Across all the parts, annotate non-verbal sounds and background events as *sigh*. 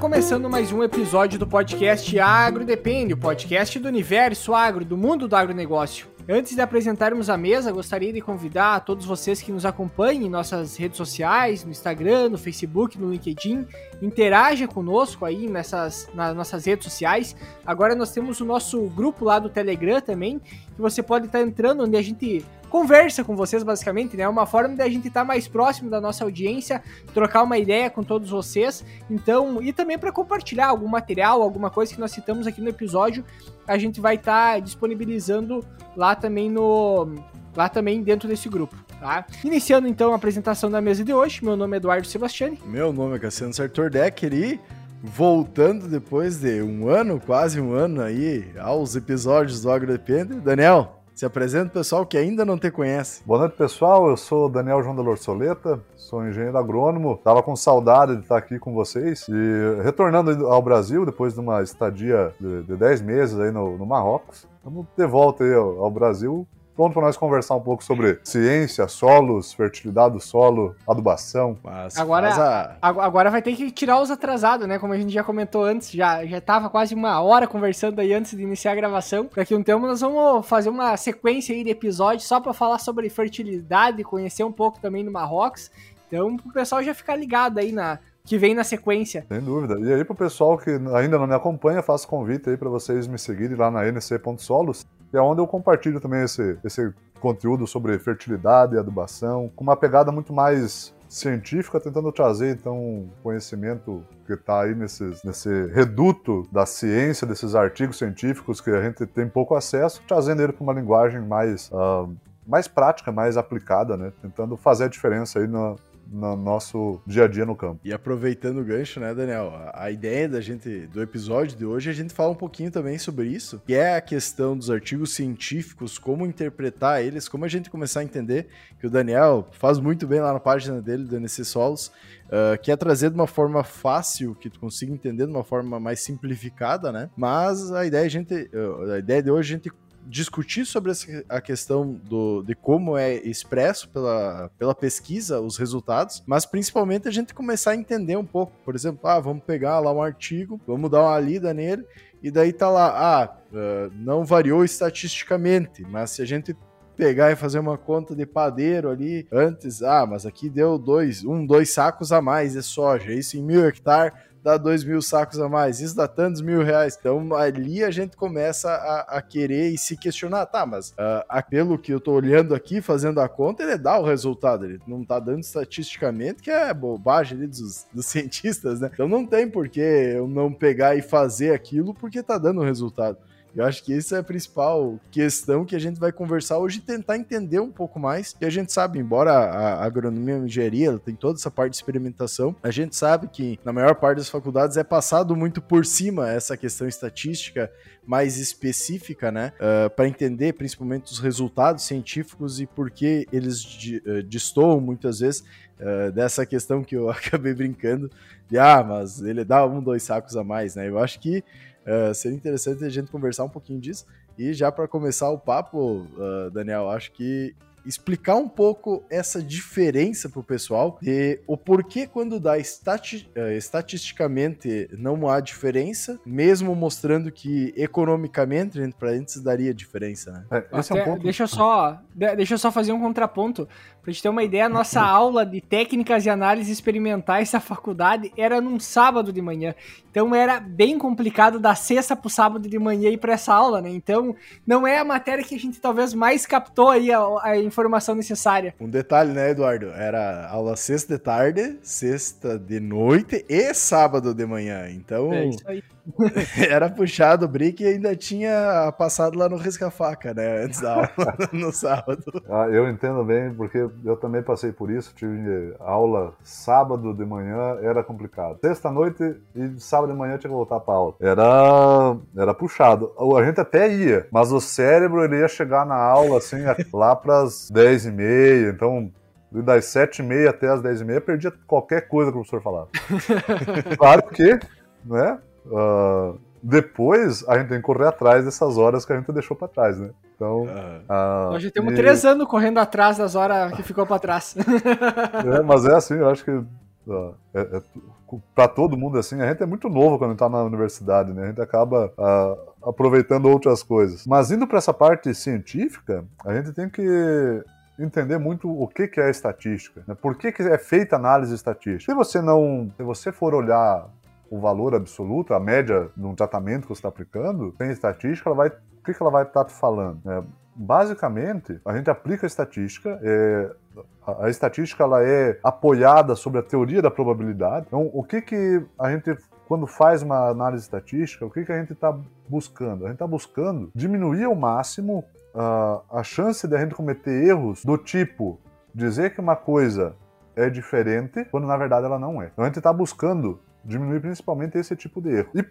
começando mais um episódio do podcast Agro Depende, o podcast do universo agro, do mundo do agronegócio. Antes de apresentarmos a mesa, gostaria de convidar todos vocês que nos acompanhem em nossas redes sociais, no Instagram, no Facebook, no LinkedIn, interaja conosco aí nessas nas nossas redes sociais. Agora nós temos o nosso grupo lá do Telegram também, que você pode estar entrando onde a gente conversa com vocês, basicamente, né? É uma forma de a gente estar mais próximo da nossa audiência, trocar uma ideia com todos vocês. Então, e também para compartilhar algum material, alguma coisa que nós citamos aqui no episódio, a gente vai estar disponibilizando lá também no lá também dentro desse grupo, tá? Iniciando então a apresentação da mesa de hoje, meu nome é Eduardo Sebastiani. Meu nome é Cassiano Sartor Decker e voltando depois de um ano, quase um ano aí, aos episódios do AgroDepende, Daniel, se apresenta o pessoal que ainda não te conhece. Boa noite, pessoal. Eu sou Daniel João da Lorsoleta, sou engenheiro agrônomo. Tava com saudade de estar aqui com vocês e retornando ao Brasil depois de uma estadia de, de 10 meses aí no, no Marrocos. Estamos de volta aí ao, ao Brasil pronto para nós conversar um pouco sobre ciência, solos, fertilidade do solo, adubação. Mas agora, a... agora vai ter que tirar os atrasados, né? Como a gente já comentou antes, já, já tava quase uma hora conversando aí antes de iniciar a gravação. Daqui a um tempo nós vamos fazer uma sequência aí de episódios só para falar sobre fertilidade, conhecer um pouco também do Marrocos. Então, o pessoal já ficar ligado aí na, que vem na sequência. Sem dúvida. E aí, pro pessoal que ainda não me acompanha, faço convite aí para vocês me seguirem lá na nc.solos é onde eu compartilho também esse, esse conteúdo sobre fertilidade e adubação, com uma pegada muito mais científica, tentando trazer então conhecimento que está aí nesses, nesse reduto da ciência, desses artigos científicos que a gente tem pouco acesso, trazendo ele para uma linguagem mais, uh, mais prática, mais aplicada, né? tentando fazer a diferença aí na, no nosso dia a dia no campo. E aproveitando o gancho, né, Daniel? A ideia da gente do episódio de hoje é a gente fala um pouquinho também sobre isso, que é a questão dos artigos científicos, como interpretar eles, como a gente começar a entender que o Daniel faz muito bem lá na página dele do NC Solos, uh, que é trazer de uma forma fácil, que tu consiga entender de uma forma mais simplificada, né? Mas a ideia, a gente, uh, a ideia de hoje é a gente discutir sobre a questão do, de como é expresso pela, pela pesquisa os resultados, mas principalmente a gente começar a entender um pouco. Por exemplo, ah, vamos pegar lá um artigo, vamos dar uma lida nele, e daí tá lá, ah, uh, não variou estatisticamente, mas se a gente pegar e fazer uma conta de padeiro ali antes, ah, mas aqui deu dois, um, dois sacos a mais de soja, isso em mil hectares dá dois mil sacos a mais, isso dá tantos mil reais. Então ali a gente começa a, a querer e se questionar, tá, mas uh, pelo que eu tô olhando aqui, fazendo a conta, ele dá o resultado, ele não tá dando estatisticamente, que é bobagem ali dos, dos *laughs* cientistas, né? Então não tem por que eu não pegar e fazer aquilo porque tá dando resultado. Eu acho que essa é a principal questão que a gente vai conversar hoje tentar entender um pouco mais. E a gente sabe, embora a agronomia e a engenharia tem toda essa parte de experimentação, a gente sabe que na maior parte das faculdades é passado muito por cima essa questão estatística mais específica, né? Uh, ah, para entender principalmente os resultados científicos e por que eles uh, destoam muitas vezes uh, dessa questão que eu *laughs* acabei brincando de, ah, mas ele dá um, dois sacos a mais, né? Eu acho que Uh, seria interessante a gente conversar um pouquinho disso. E já para começar o papo, uh, Daniel, acho que explicar um pouco essa diferença para o pessoal de o porquê quando dá estati uh, estatisticamente não há diferença, mesmo mostrando que economicamente, entre parênteses, daria diferença, né? É, esse Até, é um ponto... Deixa eu só, deixa eu só fazer um contraponto. Pra gente ter uma ideia, a nossa aula de técnicas de análise experimentais da faculdade era num sábado de manhã. Então era bem complicado da sexta pro sábado de manhã ir para essa aula, né? Então não é a matéria que a gente talvez mais captou aí a, a informação necessária. Um detalhe, né, Eduardo? Era aula sexta de tarde, sexta de noite e sábado de manhã. Então é isso aí. *laughs* Era puxado o brick e ainda tinha passado lá no risca-faca, né? Antes da aula, *laughs* no sábado. Ah, eu entendo bem, porque eu também passei por isso. Tive aula sábado de manhã, era complicado. Sexta-noite e sábado de manhã tinha que voltar pra aula. Era, era puxado. A gente até ia, mas o cérebro ele ia chegar na aula assim, lá pras 10 e meia. Então, das 7 e meia até as 10 e meia, perdia qualquer coisa que o professor falava. *laughs* claro que, né? Uh, depois a gente tem que correr atrás dessas horas que a gente deixou para trás, né? Então. Uh, Nós já temos e... três anos correndo atrás das horas que ficou para trás. *laughs* é, mas é assim, eu acho que uh, é, é, para todo mundo assim, a gente é muito novo quando está na universidade, né? A gente acaba uh, aproveitando outras coisas. Mas indo para essa parte científica, a gente tem que entender muito o que, que é estatística, né? por que, que é feita análise estatística. Se você não, se você for olhar o valor absoluto, a média de um tratamento que você está aplicando, sem estatística, ela vai, o que, que ela vai estar tá falando? É, basicamente, a gente aplica a estatística, é, a, a, estatística ela é apoiada sobre a teoria da probabilidade. Então, o que, que a gente quando faz uma análise estatística, o que, que a gente está buscando? A gente está buscando diminuir ao máximo uh, a chance de a gente cometer erros do tipo dizer que uma coisa é diferente quando na verdade ela não é. Então a gente está buscando diminuir principalmente esse tipo de erro. E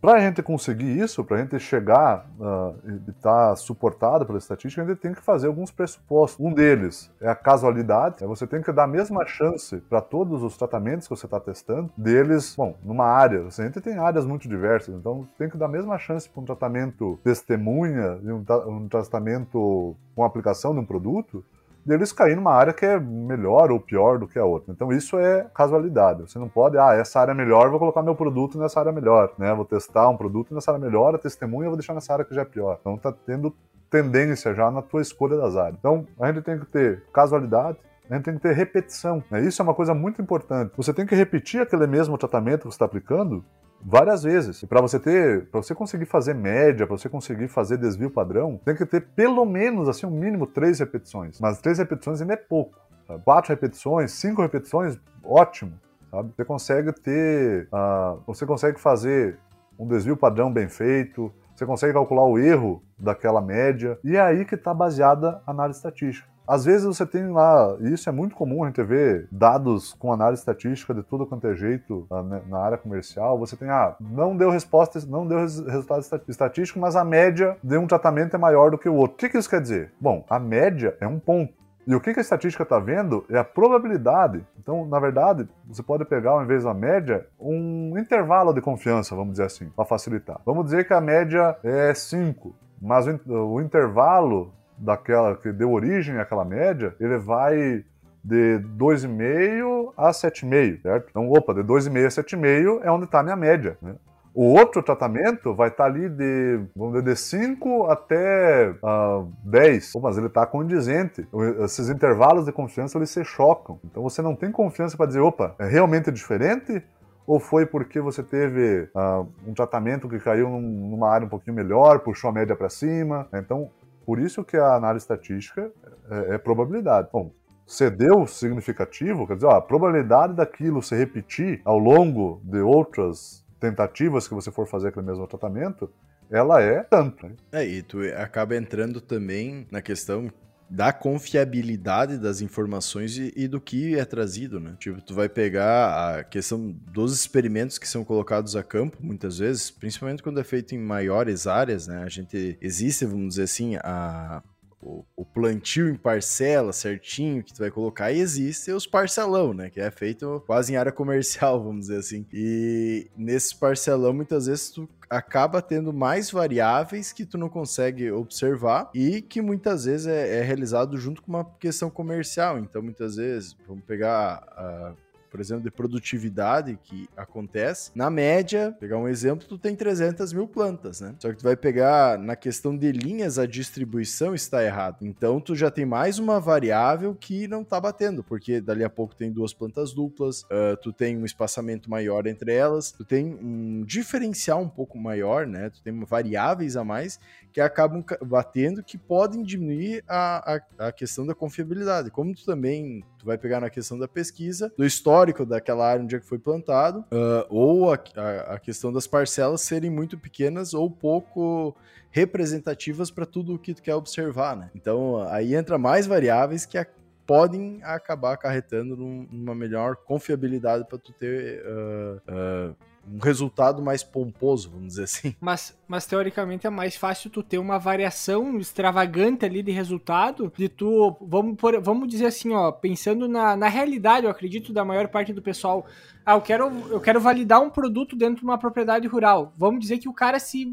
para a gente conseguir isso, para a gente chegar uh, e estar tá suportado pela estatística, a gente tem que fazer alguns pressupostos. Um deles é a casualidade, é você tem que dar a mesma chance para todos os tratamentos que você está testando, deles, bom, numa área, a gente tem áreas muito diversas, então tem que dar a mesma chance para um tratamento testemunha e um tratamento com aplicação de um produto, deles cair numa área que é melhor ou pior do que a outra. Então isso é casualidade. Você não pode, ah, essa área é melhor, vou colocar meu produto nessa área melhor, né? Vou testar um produto nessa área melhor, a testemunha vou deixar nessa área que já é pior. Então tá tendo tendência já na tua escolha das áreas. Então a gente tem que ter casualidade, a gente tem que ter repetição. Né? Isso é uma coisa muito importante. Você tem que repetir aquele mesmo tratamento que você está aplicando várias vezes. E para você ter, para você conseguir fazer média, para você conseguir fazer desvio padrão, tem que ter pelo menos assim um mínimo três repetições. Mas três repetições ainda é pouco. Sabe? Quatro repetições, cinco repetições, ótimo. Sabe? Você consegue ter, uh, você consegue fazer um desvio padrão bem feito. Você consegue calcular o erro daquela média. E é aí que está baseada a análise estatística. Às vezes você tem lá, e isso é muito comum a gente ver dados com análise estatística de tudo quanto é jeito ah, né, na área comercial. Você tem, ah, não deu resposta, não deu resultado estatístico, mas a média de um tratamento é maior do que o outro. O que, que isso quer dizer? Bom, a média é um ponto. E o que, a estatística está vendo é a probabilidade. Então, na verdade, você pode pegar, ao invés da média, um intervalo de confiança, vamos dizer assim, para facilitar. Vamos dizer que a média é 5, mas o intervalo daquela que deu origem àquela média, ele vai de 2,5 a 7,5, certo? Então, opa, de 2,5 a 7,5 é onde está a minha média, né? O outro tratamento vai estar tá ali de, vamos dizer, de 5 até uh, ah, 10. Pô, mas ele está condizente. Esses intervalos de confiança, eles se chocam. Então você não tem confiança para dizer, opa, é realmente diferente? Ou foi porque você teve uh, um tratamento que caiu num, numa área um pouquinho melhor, puxou a média para cima? Então, por isso que a análise estatística é, é probabilidade. Bom, cedeu significativo, quer dizer, ó, a probabilidade daquilo se repetir ao longo de outras tentativas que você for fazer aquele mesmo tratamento, ela é tanto. Né? É, e tu acaba entrando também na questão da confiabilidade das informações e, e, do que é trazido, né? Tipo, tu vai pegar a questão dos experimentos que são colocados a campo, muitas vezes, principalmente quando é feito em maiores áreas, né? A gente existe, vamos dizer assim, a o, o, plantio em parcela certinho que tu vai colocar, e existe os parcelão, né? Que é feito quase em área comercial, *laughs* vamos dizer assim. E nesse parcelão, muitas vezes tu acaba tendo mais variáveis que tu não consegue observar e que muitas vezes é, é realizado junto com uma questão comercial. Então, muitas vezes, vamos pegar a por exemplo, de produtividade que acontece, na média, pegar um exemplo, tu tem 300 mil plantas, né? Só que tu vai pegar na questão de linhas, a distribuição está errada. Então, tu já tem mais uma variável que não tá batendo, porque dali a pouco tem duas plantas duplas, uh, tu tem um espaçamento maior entre elas, tu tem um diferencial um pouco maior, né? Tu tem variáveis a mais que acabam batendo que podem diminuir a, a, a questão da confiabilidade. Como tu também vai pegar na questão da pesquisa, do histórico daquela área onde é que foi plantado, uh, ou a, a, a, questão das parcelas serem muito pequenas ou pouco representativas para tudo o que tu quer observar, né? Então aí entra mais variáveis que a, podem acabar acarretando num, numa melhor confiabilidade para tu ter uh, uh, um resultado mais pomposo, vamos dizer assim. *laughs* Mas, mas teoricamente é mais fácil tu ter uma variação extravagante ali de resultado, de tu, vamos, por, vamos dizer assim, ó, pensando na, na realidade, eu acredito, da maior parte do pessoal, ah, eu quero, eu quero validar um produto dentro de uma propriedade rural. Vamos dizer que o cara se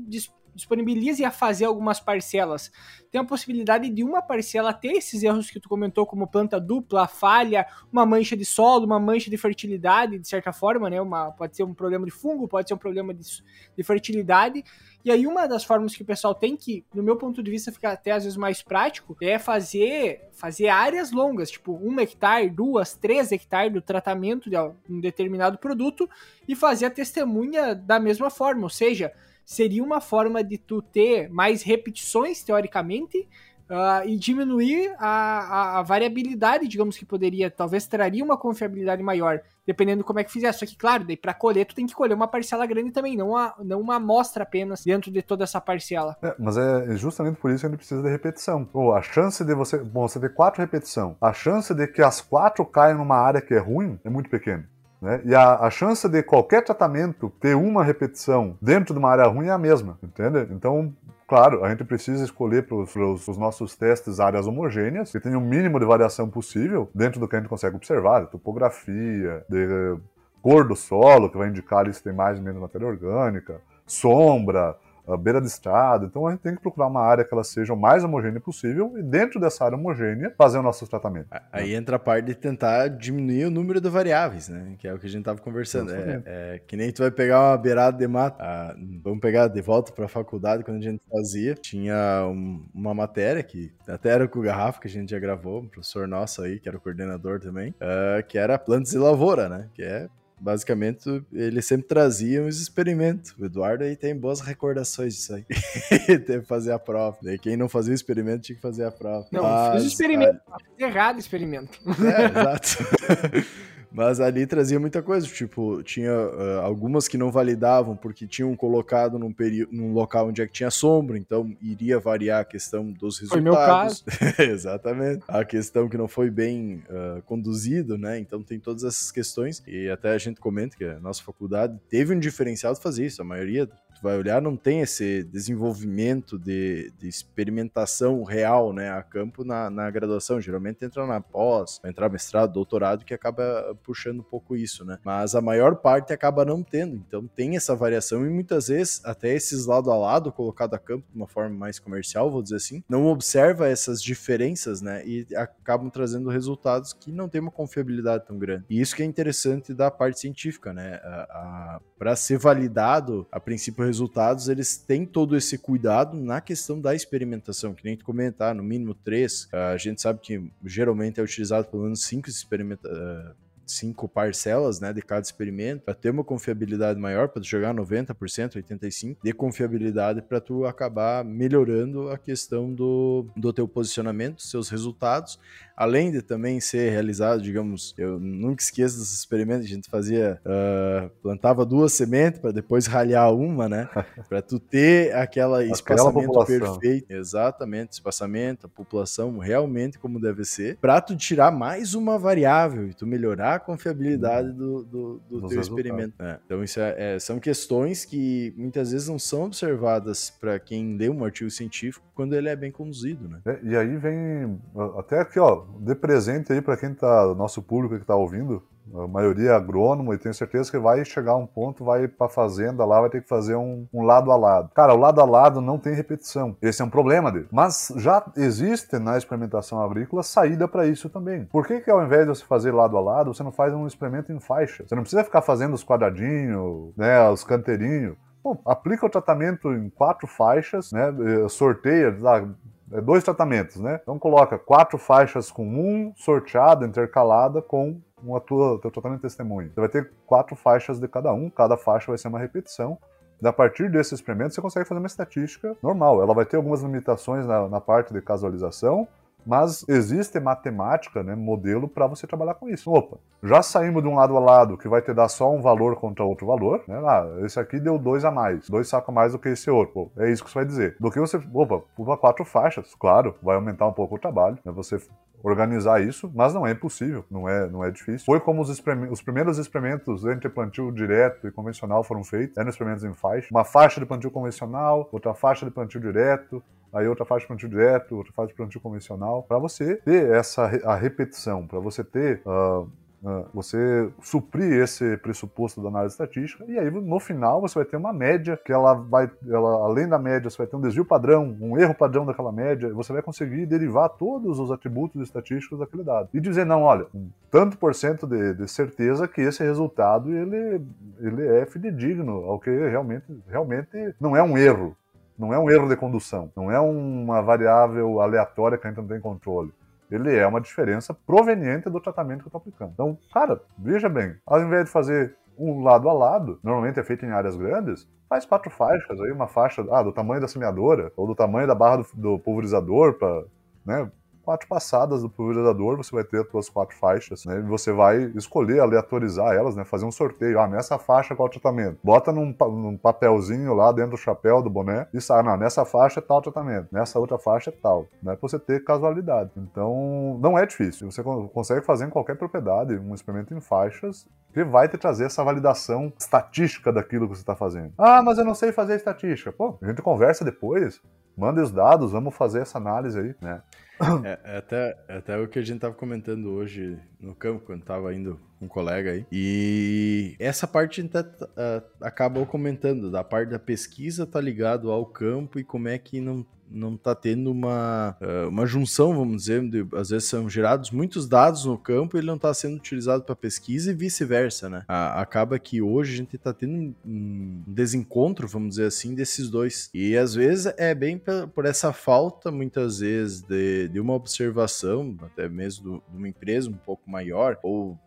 disponibilize a fazer algumas parcelas, tem a possibilidade de uma parcela ter esses erros que tu comentou, como planta dupla, falha, uma mancha de solo, uma mancha de fertilidade, de certa forma, né? Uma, pode ser um problema de fungo, pode ser um problema de, de fertilidade. E aí, uma das formas que o pessoal tem que, no meu ponto de vista, fica até às vezes mais prático, é fazer, fazer áreas longas, tipo um hectare, duas, três hectares do tratamento de um determinado produto e fazer a testemunha da mesma forma, ou seja, seria uma forma de tu ter mais repetições, teoricamente, uh, e diminuir a, a, a, variabilidade, digamos que poderia, talvez traria uma confiabilidade maior, dependendo de como é que fizer. Só que, claro, daí para colher, tu tem que colher uma parcela grande também, não uma, não uma amostra apenas dentro de toda essa parcela. É, mas é justamente por isso que gente precisa de repetição. Pô, a chance de você. Bom, você ter quatro repetição, a chance de que as quatro caiam numa área que é ruim é muito pequena. Né? E a, a, chance de qualquer tratamento ter uma repetição dentro de uma área ruim é a mesma, entende? Então, claro, a gente precisa escolher para os nossos testes áreas homogêneas, que tenham o mínimo de variação possível dentro do que a gente consegue observar, de topografia, de cor do solo, que vai indicar se tem mais ou menos matéria orgânica, sombra, beira de estrada. Então a gente tem que procurar uma área que ela seja o mais homogênea possível e dentro dessa área homogênea fazer o nosso tratamento. Aí né? entra a parte de tentar diminuir o número de variáveis, né? Que é o que a gente estava conversando. É, é, que nem tu vai pegar uma beirada de mato. Ah, vamos pegar de volta para a faculdade quando a gente fazia. Tinha um, uma matéria que até era com o Garrafa que a gente já gravou, um professor nosso aí, que era o coordenador também, uh, que era plantas e lavoura, né? Que é basicamente, ele sempre trazia os experimentos. O Eduardo aí tem boas recordações disso aí. *laughs* Teve que fazer a prova. Daí quem não fazia o experimento tinha que fazer a prova. Não, Mas, fiz o experimento. A... Fiz errado o experimento. É, exato. *laughs* Mas ali trazia muita coisa, tipo, tinha uh, algumas que não validavam porque tinham colocado num, num local onde é que tinha sombra, então iria variar a questão dos resultados. Foi meu caso. *laughs* Exatamente. A questão que não foi bem uh, conduzido, né? Então tem todas essas questões e até a gente comenta que a nossa faculdade teve um diferencial de fazer isso. A maioria vai olhar, não tem esse desenvolvimento de, de experimentação real, né, a campo na, na, graduação. Geralmente entra na pós, vai entrar mestrado, doutorado, que acaba puxando um pouco isso, né? Mas a maior parte acaba não tendo. Então tem essa variação e muitas vezes até esses lado a lado, colocado a campo de uma forma mais comercial, vou dizer assim, não observa essas diferenças, né? E acabam trazendo resultados que não tem uma confiabilidade tão grande. E isso que é interessante da parte científica, né? Para ser validado, a princípio resultados, eles têm todo esse cuidado na questão da experimentação, que nem tu comentar, no mínimo três. A gente sabe que geralmente é utilizado pelo menos cinco experimenta ah, cinco parcelas, né, de cada experimento, para ter uma confiabilidade maior, para jogar 90%, 85% de confiabilidade para tu acabar melhorando a questão do, do teu posicionamento, seus resultados, além de também ser realizado, digamos, eu nunca esqueço desses experimentos, a gente fazia, uh, plantava duas sementes para depois ralhar uma, né, *laughs* para tu ter aquela espaçamento perfeito, exatamente, espaçamento, a população realmente como deve ser, para tu tirar mais uma variável e tu melhorar a confiabilidade do, do, do teu experimento. É. Então isso é, é, são questões que muitas vezes não são observadas para quem lê um artigo científico quando ele é bem conduzido, né? É, e aí vem até aqui, ó, de presente aí para quem tá, nosso público que tá ouvindo, a maioria é agrônomo e tenho certeza que vai chegar um ponto, vai para fazenda lá, vai ter que fazer um, um, lado a lado. Cara, o lado a lado não tem repetição. Esse é um problema dele. Mas já existe na experimentação agrícola saída para isso também. Por que que ao invés de você fazer lado a lado, você não faz um experimento em faixa? Você não precisa ficar fazendo os quadradinhos, né, os canteirinhos. Pô, aplica o tratamento em quatro faixas, né, sorteia, lá, é dois tratamentos, né? Então coloca quatro faixas com um sorteado, intercalada com um tua, teu tratamento de testemunho. Você vai ter quatro faixas de cada um, cada faixa vai ser uma repetição. A partir desse experimento, você consegue fazer uma estatística normal. Ela vai ter algumas limitações na, na parte de casualização, mas existe matemática, né, modelo para você trabalhar com isso. Opa, já saímos de um lado a lado que vai te dar só um valor contra outro valor, né? Ah, esse aqui deu dois a mais, dois sacos a mais do que esse outro. É isso que você vai dizer. Do que você, opa, pula quatro faixas, claro, vai aumentar um pouco o trabalho, né? Você organizar isso, mas não é impossível, não é, não é difícil. Foi como os, os primeiros experimentos entre plantio direto e convencional foram feitos, eram experimentos em faixa. Uma faixa de plantio convencional, outra faixa de plantio direto, aí outra faixa de plantio direto, outra faixa de plantio convencional, para você ter essa a repetição, para você ter uh, você suprir esse pressuposto da análise estatística, e aí no final você vai ter uma média, que ela vai, ela, além da média, você vai ter um desvio padrão, um erro padrão daquela média, você vai conseguir derivar todos os atributos estatísticos daquele dado. E dizer, não, olha, um tanto por cento de, de certeza que esse resultado ele, ele é fidedigno ao que realmente, realmente não é um erro. Não é um erro de condução, não é uma variável aleatória que a gente não tem controle ele é uma diferença proveniente do tratamento que eu estou aplicando. Então, cara, veja bem, ao invés de fazer um lado a lado, normalmente é feito em áreas grandes, faz quatro faixas aí, uma faixa ah, do tamanho da semeadora, ou do tamanho da barra do, do pulverizador, para né, quatro passadas do pulverizador, você vai ter as suas quatro faixas, né? E você vai escolher, aleatorizar elas, né? Fazer um sorteio. Ah, nessa faixa qual tratamento? Bota num, num papelzinho lá dentro do chapéu do boné e sai, não, nessa faixa é tal tratamento, nessa outra faixa é tal, né? Pra você ter casualidade. Então, não é difícil. Você consegue fazer em qualquer propriedade um experimento em faixas que vai te trazer essa validação estatística daquilo que você está fazendo. Ah, mas eu não sei fazer estatística. Pô, a gente conversa depois, manda os dados, vamos fazer essa análise aí, né? É, é, até, é até o que a gente tava comentando hoje no campo, quando tava indo com um colega aí. E essa parte a gente uh, acabou comentando, da parte da pesquisa tá ligado ao campo e como é que não não está tendo uma, eh, uma junção, vamos dizer, de, às vezes são gerados muitos dados no campo e ele não está sendo utilizado para pesquisa e vice-versa, né? A, acaba que hoje a gente está tendo um desencontro, vamos dizer assim, desses dois. E às vezes é bem por essa falta, muitas vezes, de, de uma observação, até mesmo de uma empresa um pouco maior, ou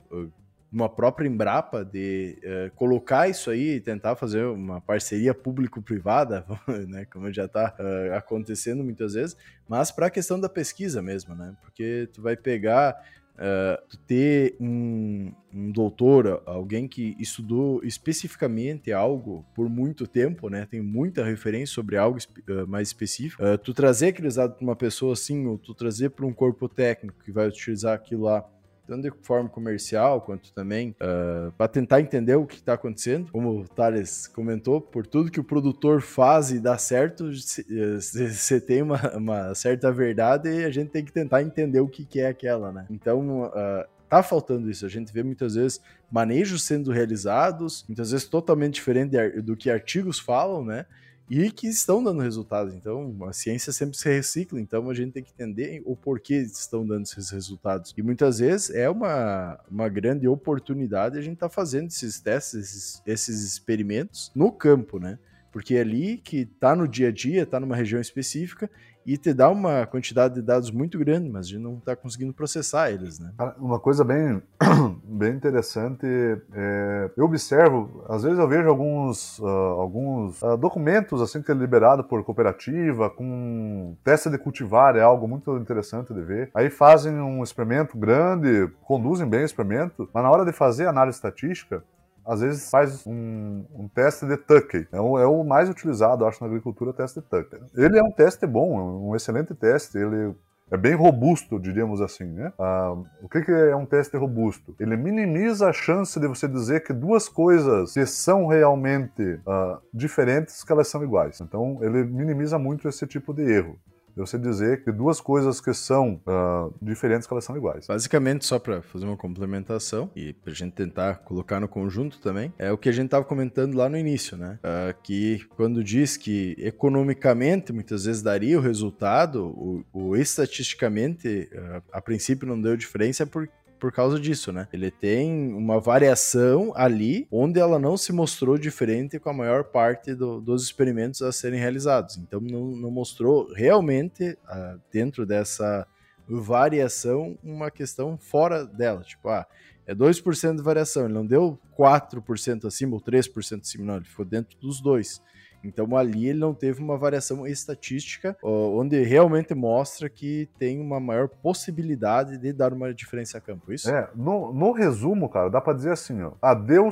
uma própria Embrapa de uh, colocar isso aí e tentar fazer uma parceria público-privada, *laughs* né, como já está uh, acontecendo muitas vezes, mas para a questão da pesquisa mesmo, né? Porque tu vai pegar Uh, ter um, um, doutor, alguém que estudou especificamente algo por muito tempo, né? Tem muita referência sobre algo uh, mais específico. Uh, tu trazer aqueles dados para uma pessoa assim, ou tu trazer para um corpo técnico que vai utilizar aquilo lá tanto de forma comercial quanto também uh, ah, para tentar entender o que está acontecendo. Como o Thales comentou, por tudo que o produtor faz e dá certo, você *laughs* tem uma, uma, certa verdade e a gente tem que tentar entender o que, que é aquela, né? Então, uh, tá faltando isso. A gente vê muitas vezes manejos sendo realizados, muitas vezes totalmente diferente do que artigos falam, né? E que estão dando resultados. Então, a ciência sempre se recicla, então a gente tem que entender o porquê estão dando esses resultados. E muitas vezes é uma, uma grande oportunidade a gente estar tá fazendo esses testes, esses, esses experimentos no campo, né? Porque é ali que está no dia a dia, está numa região específica e te dá uma quantidade de dados muito grande, mas a gente não está conseguindo processar eles, né? Uma coisa bem, *clears throat* bem interessante, é, eu observo, às vezes eu vejo alguns, uh, alguns uh, documentos assim que é liberado por cooperativa, com teste de cultivar, é algo muito interessante de ver. Aí fazem um experimento grande, conduzem bem o experimento, mas na hora de fazer análise estatística, às vezes faz um, um teste de Tuckey. É o, é o, mais utilizado, acho, na agricultura, o teste de Tuckey. Ele é um teste bom, é um excelente teste. Ele é bem robusto, diríamos assim, né? Ah, o que, que, é um teste robusto? Ele minimiza a chance de você dizer que duas coisas que são realmente ah, diferentes, que elas são iguais. Então, ele minimiza muito esse tipo de erro você dizer que duas coisas que são uh, diferentes que elas são iguais. Basicamente, só para fazer uma complementação e para a gente tentar colocar no conjunto também, é o que a gente estava comentando lá no início, né? Uh, que quando diz que economicamente muitas vezes daria o resultado, o, o estatisticamente, uh, a princípio não deu diferença porque por causa disso, né? Ele tem uma variação ali onde ela não se mostrou diferente com a maior parte do, dos experimentos a serem realizados. Então não, não mostrou realmente uh, dentro dessa variação uma questão fora dela. Tipo, ah, é 2% de variação, ele não deu 4% acima ou 3% acima, não, ele ficou dentro dos dois. Então ali ele não teve uma variação estatística, onde realmente mostra que tem uma maior possibilidade de dar uma diferença a campo, é isso? É, no, no resumo, cara, dá para dizer assim, ó, ah, deu,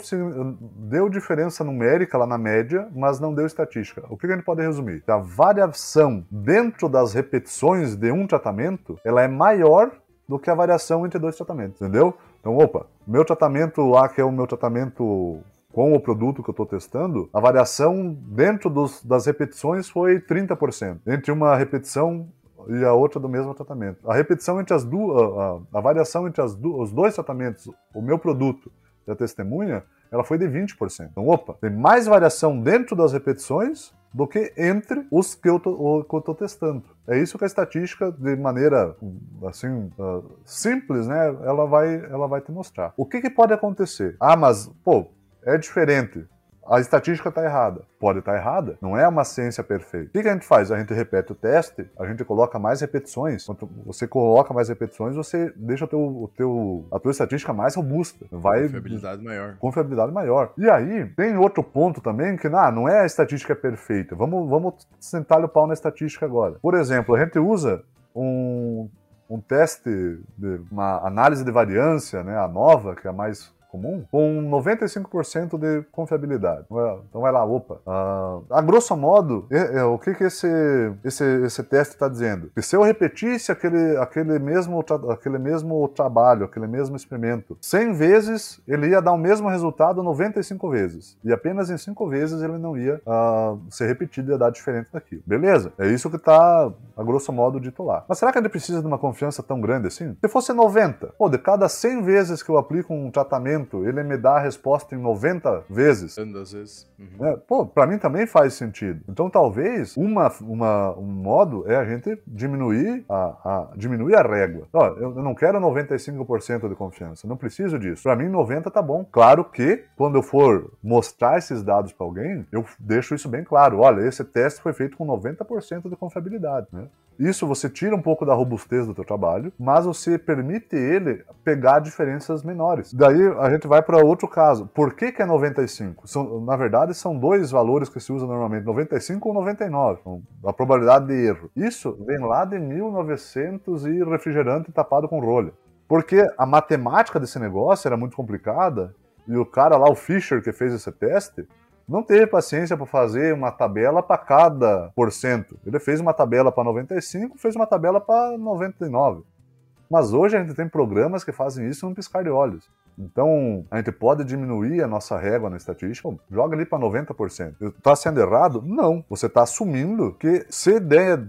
deu diferença numérica lá na média, mas não deu estatística. O que a gente pode resumir? A variação dentro das repetições de um tratamento, ela é maior do que a variação entre dois tratamentos, entendeu? Então, opa, meu tratamento lá, que é o meu tratamento com o produto que eu estou testando, a variação dentro dos, das repetições foi 30%. Entre uma repetição e a outra do mesmo tratamento. A repetição entre as duas, a, a, variação entre os dois tratamentos, o meu produto e a testemunha, ela foi de 20%. Então, opa, tem mais variação dentro das repetições do que entre os que eu estou testando. É isso que a estatística, de maneira assim uh, simples, né, ela vai, ela vai te mostrar. O que, que pode acontecer? Ah, mas pô, é diferente a estatística está errada. Pode estar tá errada, não é uma ciência perfeita. O que, a gente faz? A gente repete o teste, a gente coloca mais repetições. Quanto você coloca mais repetições, você deixa o teu, o teu, a tua estatística mais robusta. Vai, confiabilidade maior. Confiabilidade maior. E aí, tem outro ponto também que ah, não é a estatística perfeita. Vamos, vamos sentar o pau na estatística agora. Por exemplo, a gente usa um, um teste, de, uma análise de variância, né, a nova, que é a mais comum, com 95% de confiabilidade. Então vai lá, opa. Uh, a grosso modo, é, é, o que, que esse, esse, esse teste está dizendo? Que se eu repetisse aquele, aquele, mesmo, aquele mesmo trabalho, aquele mesmo experimento 100 vezes, ele ia dar o mesmo resultado 95 vezes. E apenas em 5 vezes ele não ia uh, ser repetido e ia dar diferente daquilo. Beleza? É isso que está, a grosso modo, dito lá. Mas será que ele precisa de uma confiança tão grande assim? Se fosse 90, pô, de cada 100 vezes que eu aplico um tratamento ele me dá a resposta em 90 vezes. Tantas vezes. Uhum. É, pô, pra mim também faz sentido. Então talvez uma, uma, um modo é a gente diminuir a, a, diminuir a régua. Ó, eu não quero 95% de confiança, não preciso disso. Pra mim 90 tá bom. Claro que quando eu for mostrar esses dados para alguém, eu deixo isso bem claro. Olha, esse teste foi feito com 90% de confiabilidade, né? Isso você tira um pouco da robustez do teu trabalho, mas você permite ele pegar diferenças menores. Daí a gente vai para outro caso. Por que, que é 95? São, na verdade, são dois valores que se usa normalmente, 95 ou 99, então, a probabilidade de erro. Isso vem lá de 1900 e refrigerante tapado com rolha. Porque a matemática desse negócio era muito complicada e o cara lá, o Fischer, que fez esse teste, não teve paciência para fazer uma tabela para cada porcento. Ele fez uma tabela para 95, fez uma tabela para 99. Mas hoje a gente tem programas que fazem isso num piscar de olhos. Então, a gente pode diminuir a nossa régua na estatística, joga ali para 90%. Está sendo errado? Não. Você está assumindo que se der,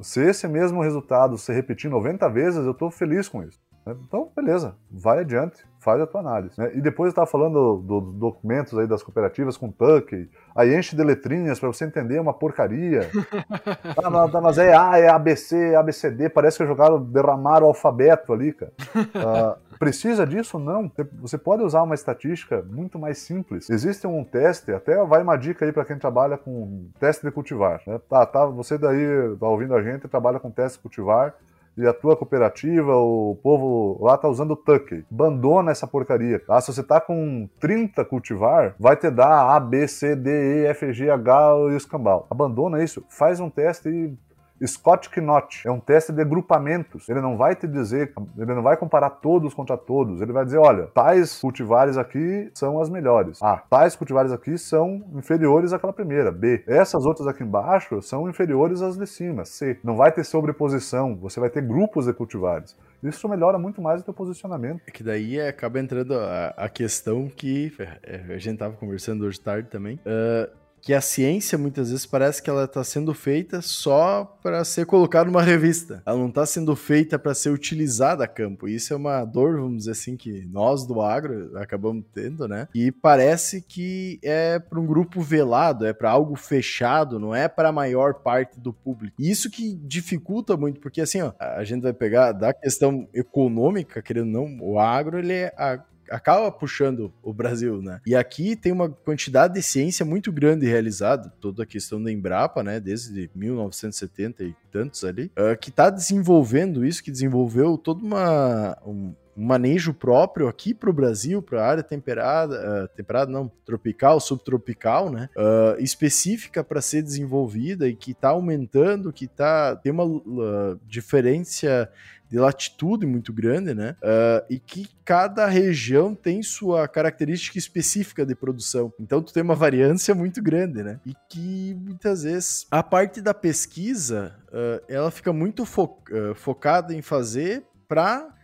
se esse mesmo resultado se repetir 90 vezes, eu estou feliz com isso. Então, beleza, vai adiante faz a tua análise. Né? E depois eu estava falando dos do documentos aí das cooperativas com Tuckey, aí enche de letrinhas para você entender uma porcaria. *laughs* ah, mas é A, é ABC, ABCD, parece que jogaram, derramaram o alfabeto ali, cara. Uh, *laughs* precisa disso? Não. Você pode usar uma estatística muito mais simples. Existe um teste, até vai uma dica aí para quem trabalha com teste de cultivar. Né? Tá, tá, você daí tá ouvindo a gente, trabalha com teste de cultivar, e a tua cooperativa, o povo lá tá usando Tuckey. Abandona essa porcaria. Ah, se você tá com 30 cultivar, vai te dar A, B, C, D, E, F, G, H e o escambau. Abandona isso. Faz um teste e Scott Knott é um teste de agrupamentos. Ele não vai te dizer, ele não vai comparar todos contra todos. Ele vai dizer, olha, tais cultivares aqui são as melhores. Ah, tais cultivares aqui são inferiores àquela primeira. B. Essas outras aqui embaixo são inferiores às de cima. C. Não vai ter sobreposição. Você vai ter grupos de cultivares. Isso melhora muito mais o teu posicionamento. É que daí acaba entrando a, a questão que é, a gente tava conversando hoje tarde também. Uh que a ciência muitas vezes parece que ela está sendo feita só para ser colocada numa revista. Ela não está sendo feita para ser utilizada a campo. Isso é uma dor, vamos dizer assim, que nós do agro acabamos tendo, né? E parece que é para um grupo velado, é para algo fechado, não é para a maior parte do público. E isso que dificulta muito, porque assim, ó, a gente vai pegar da questão econômica, querendo ou não, o agro ele é a acaba puxando o Brasil, né? E aqui tem uma quantidade de ciência muito grande realizada, toda a questão da Embrapa, né, desde 1970 e tantos ali, uh, que está desenvolvendo isso, que desenvolveu todo uma, um, um manejo próprio aqui para o Brasil, para a área temperada, uh, temperada não, tropical, subtropical, né, uh, específica para ser desenvolvida e que está aumentando, que tá tem uma uh, diferença de latitude muito grande, né? Uh, e que cada região tem sua característica específica de produção. Então tu tem uma variância muito grande, né? E que muitas vezes a parte da pesquisa uh, ela fica muito fo uh, focada em fazer para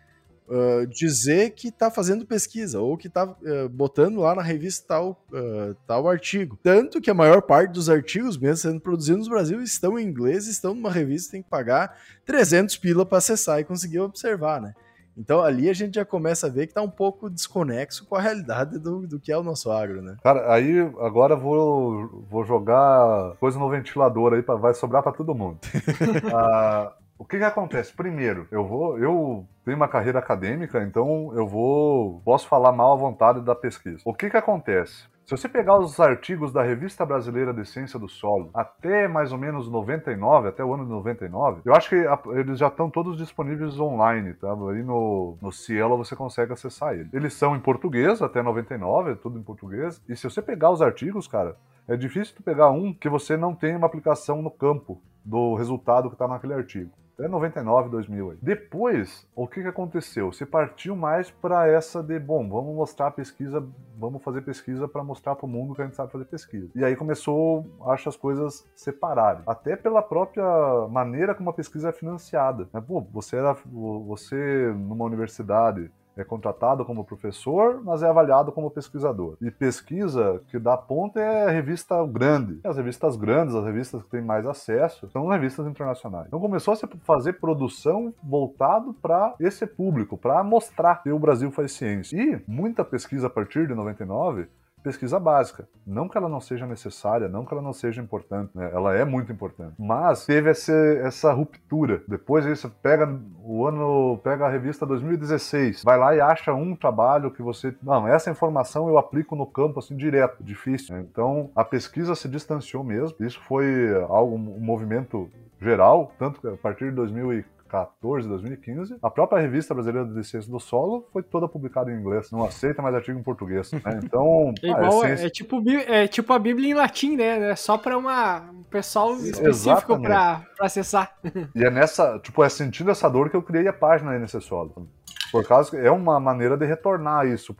uh, dizer que está fazendo pesquisa ou que está uh, botando lá na revista tal, uh, tal artigo. Tanto que a maior parte dos artigos, mesmo sendo produzidos no Brasil, estão em inglês, estão numa revista, tem que pagar 300 pila para acessar e conseguir observar, né? Então ali a gente já começa a ver que está um pouco desconexo com a realidade do, do que é o nosso agro, né? Cara, aí agora vou, vou jogar coisa no ventilador aí, pra, vai sobrar para todo mundo. *laughs* ah, o que que acontece? Primeiro, eu vou, eu tenho uma carreira acadêmica, então eu vou, posso falar mal à vontade da pesquisa. O que que acontece? Se você pegar os artigos da Revista Brasileira de Ciência do Solo até mais ou menos 99, até o ano de 99, eu acho que eles já estão todos disponíveis online, tá? Aí no, no Cielo você consegue acessar eles. Eles são em português até 99, é tudo em português. E se você pegar os artigos, cara, é difícil tu pegar um que você não tenha uma aplicação no campo do resultado que está naquele artigo. Até 99, 2000 aí. Depois, o que, que aconteceu? Se partiu mais para essa de, bom, vamos mostrar a pesquisa, vamos fazer pesquisa para mostrar para o mundo que a gente sabe fazer pesquisa. E aí começou, acho, as coisas separarem. Até pela própria maneira como a pesquisa é financiada. Né? Pô, você, era, você numa universidade é contratado como professor, mas é avaliado como pesquisador. E pesquisa que dá ponta é revista grande. As revistas grandes, as revistas que têm mais acesso, são revistas internacionais. Então começou a se fazer produção voltado para esse público, para mostrar que o Brasil faz ciência. E muita pesquisa a partir de 99 pesquisa básica. Não que ela não seja necessária, não que ela não seja importante, né? ela é muito importante. Mas teve essa, essa ruptura. Depois isso pega o ano, pega a revista 2016, vai lá e acha um trabalho que você, não, essa informação eu aplico no campo assim direto, difícil. Né? Então a pesquisa se distanciou mesmo. Isso foi algo um movimento geral, tanto que a partir de 2014 2014, 2015, a própria revista brasileira de ciência do solo foi toda publicada em inglês. Não aceita mais artigo em português. Né? Então, é, igual, é, tipo, é tipo a Bíblia em latim, né? É só para um pessoal específico para acessar. E é nessa, tipo, é sentindo essa dor que eu criei a página aí nesse solo. Por causa é uma maneira de retornar isso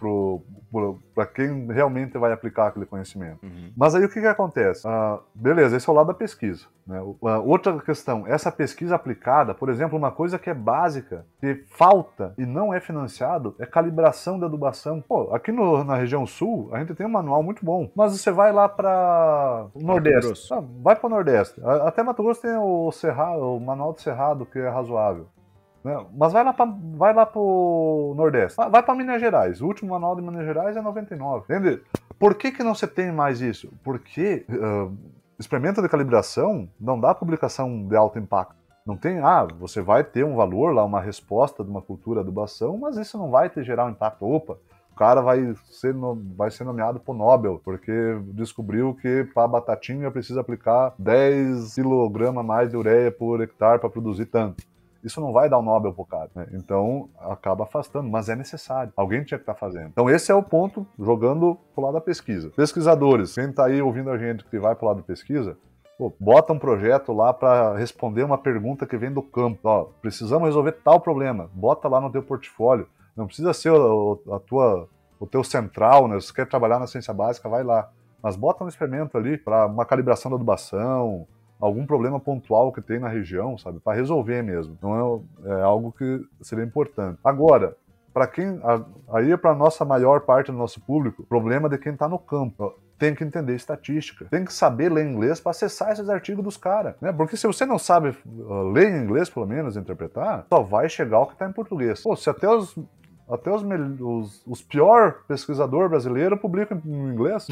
para quem realmente vai aplicar aquele conhecimento. Uhum. Mas aí o que, que acontece? Uh, beleza, esse é o lado da pesquisa. Né? Uh, outra questão, essa pesquisa aplicada, por exemplo, uma coisa que é básica, que falta e não é financiado, é calibração da adubação. Pô, aqui no, na região sul, a gente tem um manual muito bom, mas você vai lá para o Nordeste. Ah, vai para o Nordeste. Até Mato Grosso tem o, Cerrado, o manual de Cerrado, que é razoável. Né? Mas vai lá, pra, vai lá pro Nordeste. Vai para Minas Gerais. O último manual de Minas Gerais é 99. Entende? Por que, que não se tem mais isso? Porque uh, experimento de calibração não dá publicação de alto impacto. Não tem, ah, você vai ter um valor lá, uma resposta de uma cultura adubação, mas isso não vai te gerar um impacto. Opa, o cara vai ser, no, vai ser nomeado pro Nobel, porque descobriu que para batatinha precisa aplicar 10 kg mais de ureia por hectare para produzir tanto isso não vai dar um Nobel pro cara. Né? Então acaba afastando, mas é necessário. Alguém tinha que estar tá fazendo. Então esse é o ponto, jogando pro lado da pesquisa. Pesquisadores, quem está aí ouvindo a gente que vai pro lado da pesquisa, Pô, bota um projeto lá para responder uma pergunta que vem do campo. Ó, precisamos resolver tal problema. Bota lá no teu portfólio. Não precisa ser o, a tua, o teu central, né? Se você quer trabalhar na ciência básica, vai lá. Mas bota um experimento ali para uma calibração da adubação, algum problema pontual que tem na região, sabe? Para resolver mesmo. Não é, é, algo que seria importante. Agora, para quem aí é para nossa maior parte do nosso público, problema de quem está no campo. Tem que entender estatística, tem que saber ler inglês para acessar esses artigos dos caras, né? Porque se você não sabe ler em inglês, pelo menos, interpretar, só vai chegar o que está em português. Pô, se até os até os, os, os pior pesquisador brasileiro publicam em inglês.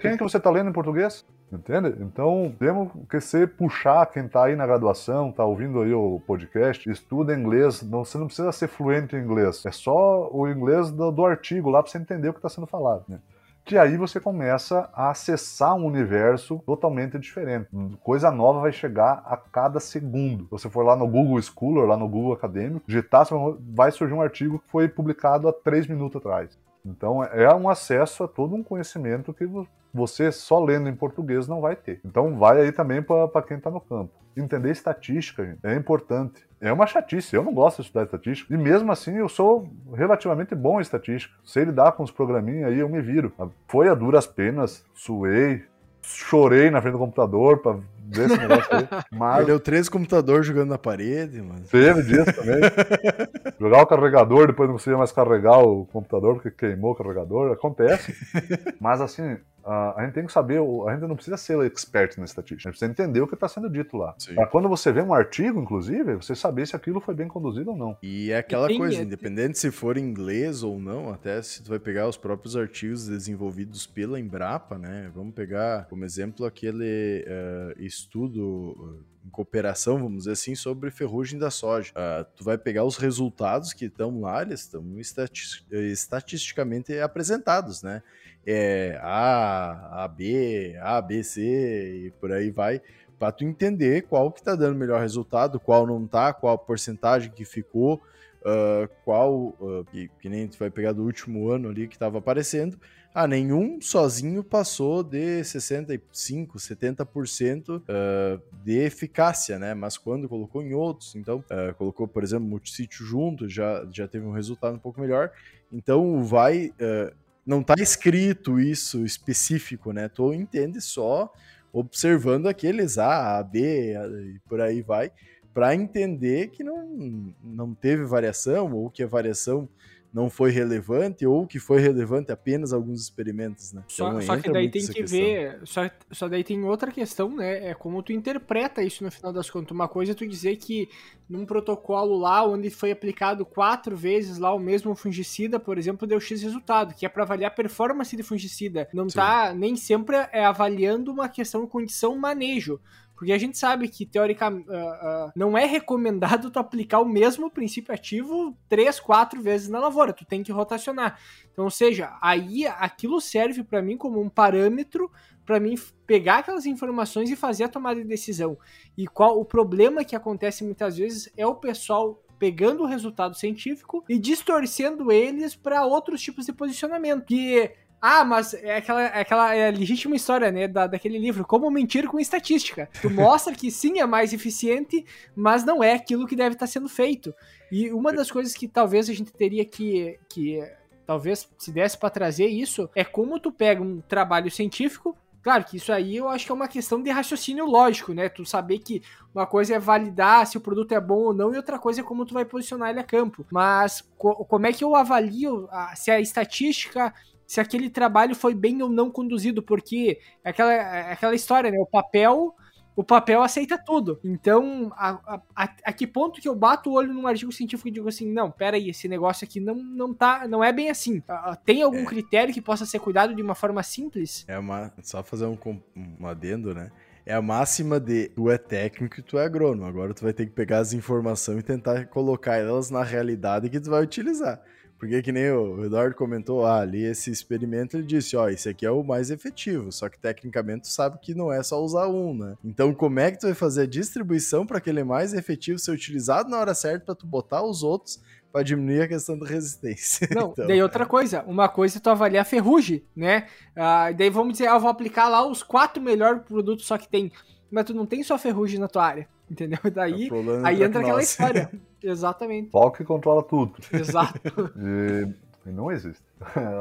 Quem é que você está lendo em português? Entende? Então, temos que ser puxar quem está aí na graduação, está ouvindo aí o podcast, estuda inglês. Não, você não precisa ser fluente em inglês. É só o inglês do, do artigo lá para você entender o que está sendo falado. Né? Que aí você começa a acessar um universo totalmente diferente. Coisa nova vai chegar a cada segundo. Se você for lá no Google Scholar, lá no Google Acadêmico, digitar, vai surgir um artigo que foi publicado há três minutos atrás. Então é um acesso a todo um conhecimento que você só lendo em português não vai ter. Então vai aí também para quem está no campo. Entender estatística, gente, é importante. É uma chatice, eu não gosto de estudar estatística. E mesmo assim eu sou relativamente bom em estatística. Sei lidar com os programinhos aí, eu me viro. Foi a duras penas, suei, chorei na frente do computador para desse negócio aí. *laughs* Mas Perdeu três computadores jogando na parede, mano. teve disso também. *laughs* Jogar o carregador, depois não conseguia mais carregar o computador porque queimou o carregador. Acontece. *laughs* Mas assim, a a gente tem que saber, a gente não precisa ser expert na estatística, a gente precisa entender o que está sendo dito lá. Para quando você vê um artigo, inclusive, você saber se aquilo foi bem conduzido ou não. E é aquela tem- coisa, é- independente se for em inglês ou não, até se tu vai pegar os próprios artigos desenvolvidos pela Embrapa, né? Vamos pegar como exemplo aquele eh, estudo eh, em cooperação, vamos dizer assim, sobre ferrugem da soja. Ah, tu vai pegar os resultados que estão lá, eles estão eh, estatisticamente apresentados, né? É A, AB, A, B, C e por aí vai para tu entender qual que tá dando melhor resultado, qual não tá, qual a porcentagem que ficou, ah, qual, ah, que, que nem tu vai pegar do último ano ali que estava aparecendo, ah, nenhum sozinho passou de 65, 70% ah, de eficácia, né? Mas quando colocou em outros, então, ah, colocou, por exemplo, multissítio junto, já, já teve um resultado um pouco melhor. Então, vai. ah, não tá escrito isso específico, né? Tu entende só observando aqueles A, A, B e por aí vai, para entender que não, não teve variação ou que a variação não foi relevante ou que foi relevante apenas alguns experimentos, né? Só, Então, só que daí tem que questão. ver. Só, só daí tem outra questão, né? É como tu interpreta isso no final das contas. Uma coisa é tu dizer que num protocolo lá, onde foi aplicado quatro vezes lá o mesmo fungicida, por exemplo, deu X resultado, que é para avaliar a performance de fungicida. Não Sim. tá nem sempre é avaliando uma questão condição manejo. Porque a gente sabe que, teoricamente, não é recomendado tu aplicar o mesmo princípio ativo três, quatro vezes na lavoura. Tu tem que rotacionar. Então, ou seja, aí aquilo serve para mim como um parâmetro para mim pegar aquelas informações e fazer a tomada de decisão. E qual o problema que acontece muitas vezes é o pessoal pegando o resultado científico e distorcendo eles para outros tipos de posicionamento. Que ah, mas é aquela, é aquela é a legítima história, né, da, daquele livro, Como Mentir com Estatística. Tu *laughs* mostra que sim, é mais eficiente, mas não é aquilo que deve estar sendo feito. E uma das coisas que talvez a gente teria que, que talvez se desse para trazer isso, é como tu pega um trabalho científico. Claro que isso aí eu acho que é uma questão de raciocínio lógico, né? Tu saber que uma coisa é validar se o produto é bom ou não, e outra coisa é como tu vai posicionar ele a campo. Mas co- como é que eu avalio a- se a estatística, se aquele trabalho foi bem ou não conduzido? Porque é aquela, é aquela história, né? O papel o papel aceita tudo. Então, a, a, a- que ponto que eu bato o olho num artigo científico e digo assim, não, pera aí, esse negócio aqui não, não tá, não é bem assim. Ah, Tem algum É. critério que possa ser cuidado de uma forma simples? É uma. Só fazer um, um adendo, né? É a máxima de tu é técnico e tu é agrônomo. Agora tu vai ter que pegar as informações e tentar colocar elas na realidade que tu vai utilizar. Porque que nem o Eduardo comentou, ah, ali esse experimento ele disse, ó, esse aqui é o mais efetivo, só que tecnicamente tu sabe que não é só usar um, né? Então como é que tu vai fazer a distribuição para aquele mais efetivo ser utilizado na hora certa para tu botar os outros para diminuir a questão da resistência? Não, *laughs* Então, daí outra coisa, uma coisa é tu avaliar a ferrugem, né? Ah, daí vamos dizer, ah, eu vou aplicar lá os quatro melhores produtos só que tem, mas tu não tem só ferrugem na tua área, *laughs* entendeu? é Daí, problema aí entra aquela história. Exatamente, o que controla tudo. *laughs* exato. *laughs* E, não existe.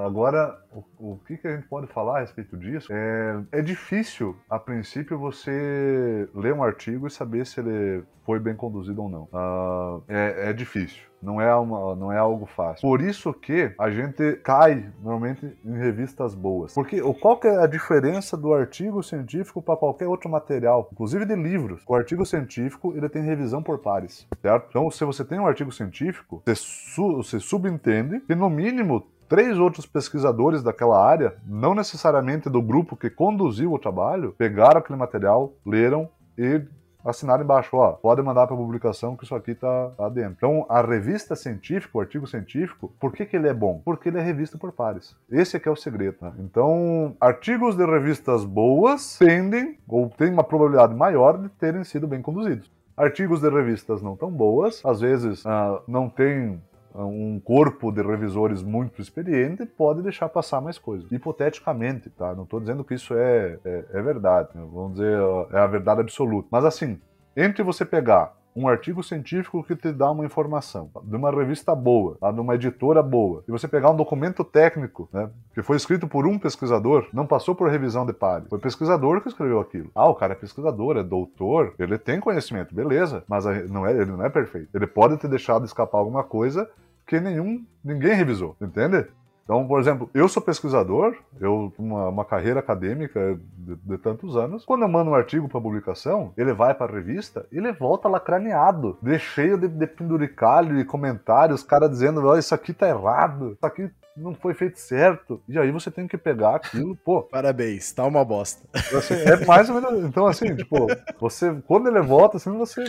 Agora, o, o que, que a gente pode falar a respeito disso? É, é difícil, a princípio, você ler um artigo e saber se ele foi bem conduzido ou não. Ah, é, é difícil. Não é, uma, não é algo fácil. Por isso que a gente cai normalmente em revistas boas. Porque qual que é a diferença do artigo científico para qualquer outro material, inclusive de livros? O artigo científico ele tem revisão por pares, certo? Então, se você tem um artigo científico, você, su- você subentende que no mínimo três outros pesquisadores daquela área, não necessariamente do grupo que conduziu o trabalho, pegaram aquele material, leram e assinaram embaixo, ó, pode mandar para publicação que isso aqui tá, tá dentro. Então, a revista científica, o artigo científico, por que, que ele é bom? Porque ele é revista por pares. Esse é que é o segredo. né? Então, artigos de revistas boas tendem, ou têm uma probabilidade maior de terem sido bem conduzidos. Artigos de revistas não tão boas, às vezes ah, não tem um corpo de revisores muito experiente pode deixar passar mais coisas. Hipoteticamente, tá? Não estou dizendo que isso é, é, é verdade, né? vamos dizer, é a verdade absoluta. Mas assim, entre você pegar um artigo científico que te dá uma informação, de uma revista boa, de uma editora boa, e você pegar um documento técnico, né, que foi escrito por um pesquisador, não passou por revisão de pares, foi o pesquisador que escreveu aquilo. Ah, o cara é pesquisador, é doutor, ele tem conhecimento, beleza, mas não é, ele não é perfeito. Ele pode ter deixado escapar alguma coisa que nenhum, ninguém revisou, entende? Então, por exemplo, eu sou pesquisador, eu uma, uma carreira acadêmica de, de, tantos anos. Quando eu mando um artigo para publicação, ele vai para a revista, ele volta lacraneado, de cheio de, de penduricalho e comentários, cara dizendo, oh, isso aqui tá errado, isso aqui não foi feito certo. E aí você tem que pegar aquilo, pô. Parabéns, tá uma bosta. Assim, é mais ou menos. Então, assim, tipo, você, quando ele volta, assim, você.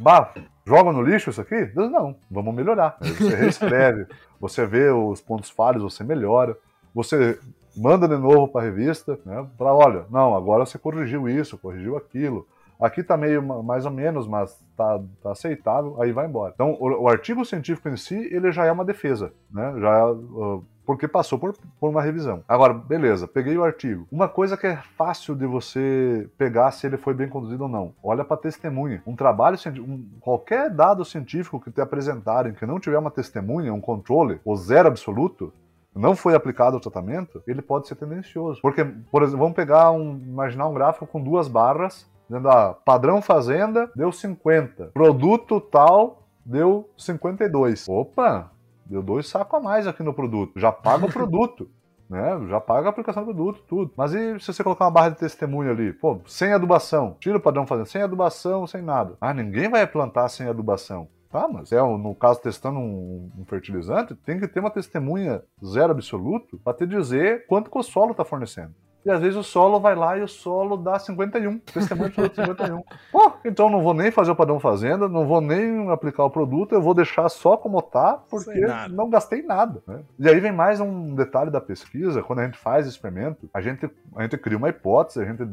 Bah, joga no lixo isso aqui? Diz, não, vamos melhorar. Você *laughs* reescreve, você vê os pontos falhos, você melhora, você manda de novo para a revista, né, para olha, não, agora você corrigiu isso, corrigiu aquilo. Aqui tá meio mais ou menos, mas tá, tá aceitável, aí vai embora. Então, o, o, artigo científico em si, ele já é uma defesa, né? Já é, uh, porque passou por, por uma revisão. Agora, beleza, peguei o artigo. Uma coisa que é fácil de você pegar se ele foi bem conduzido ou não. Olha para testemunha. Um trabalho um, qualquer dado científico que te apresentarem que não tiver uma testemunha, um controle, ou zero absoluto, não foi aplicado o tratamento, ele pode ser tendencioso. Porque, por exemplo, vamos pegar um, imaginar um gráfico com duas barras, dizendo, ah, padrão fazenda deu 50, produto tal deu 52. Opa, Deu dois sacos a mais aqui no produto. Já paga o *laughs* produto. Né? Já paga a aplicação do produto, tudo. Mas e se você colocar uma barra de testemunho ali? Pô, sem adubação. Tira o padrão fazendo sem adubação, sem nada. Ah, ninguém vai plantar sem adubação. Tá, mas é, no caso, testando um, um, fertilizante, tem que ter uma testemunha zero absoluto para te dizer quanto que o solo está fornecendo. E às vezes o solo vai lá e o solo dá 51. Testemunho de 51. *laughs* Pô, então não vou nem fazer o padrão fazenda, não vou nem aplicar o produto, eu vou deixar só como tá, porque não gastei nada. Né? E aí vem mais um detalhe da pesquisa, quando a gente faz experimento, a gente, a gente cria uma hipótese, a gente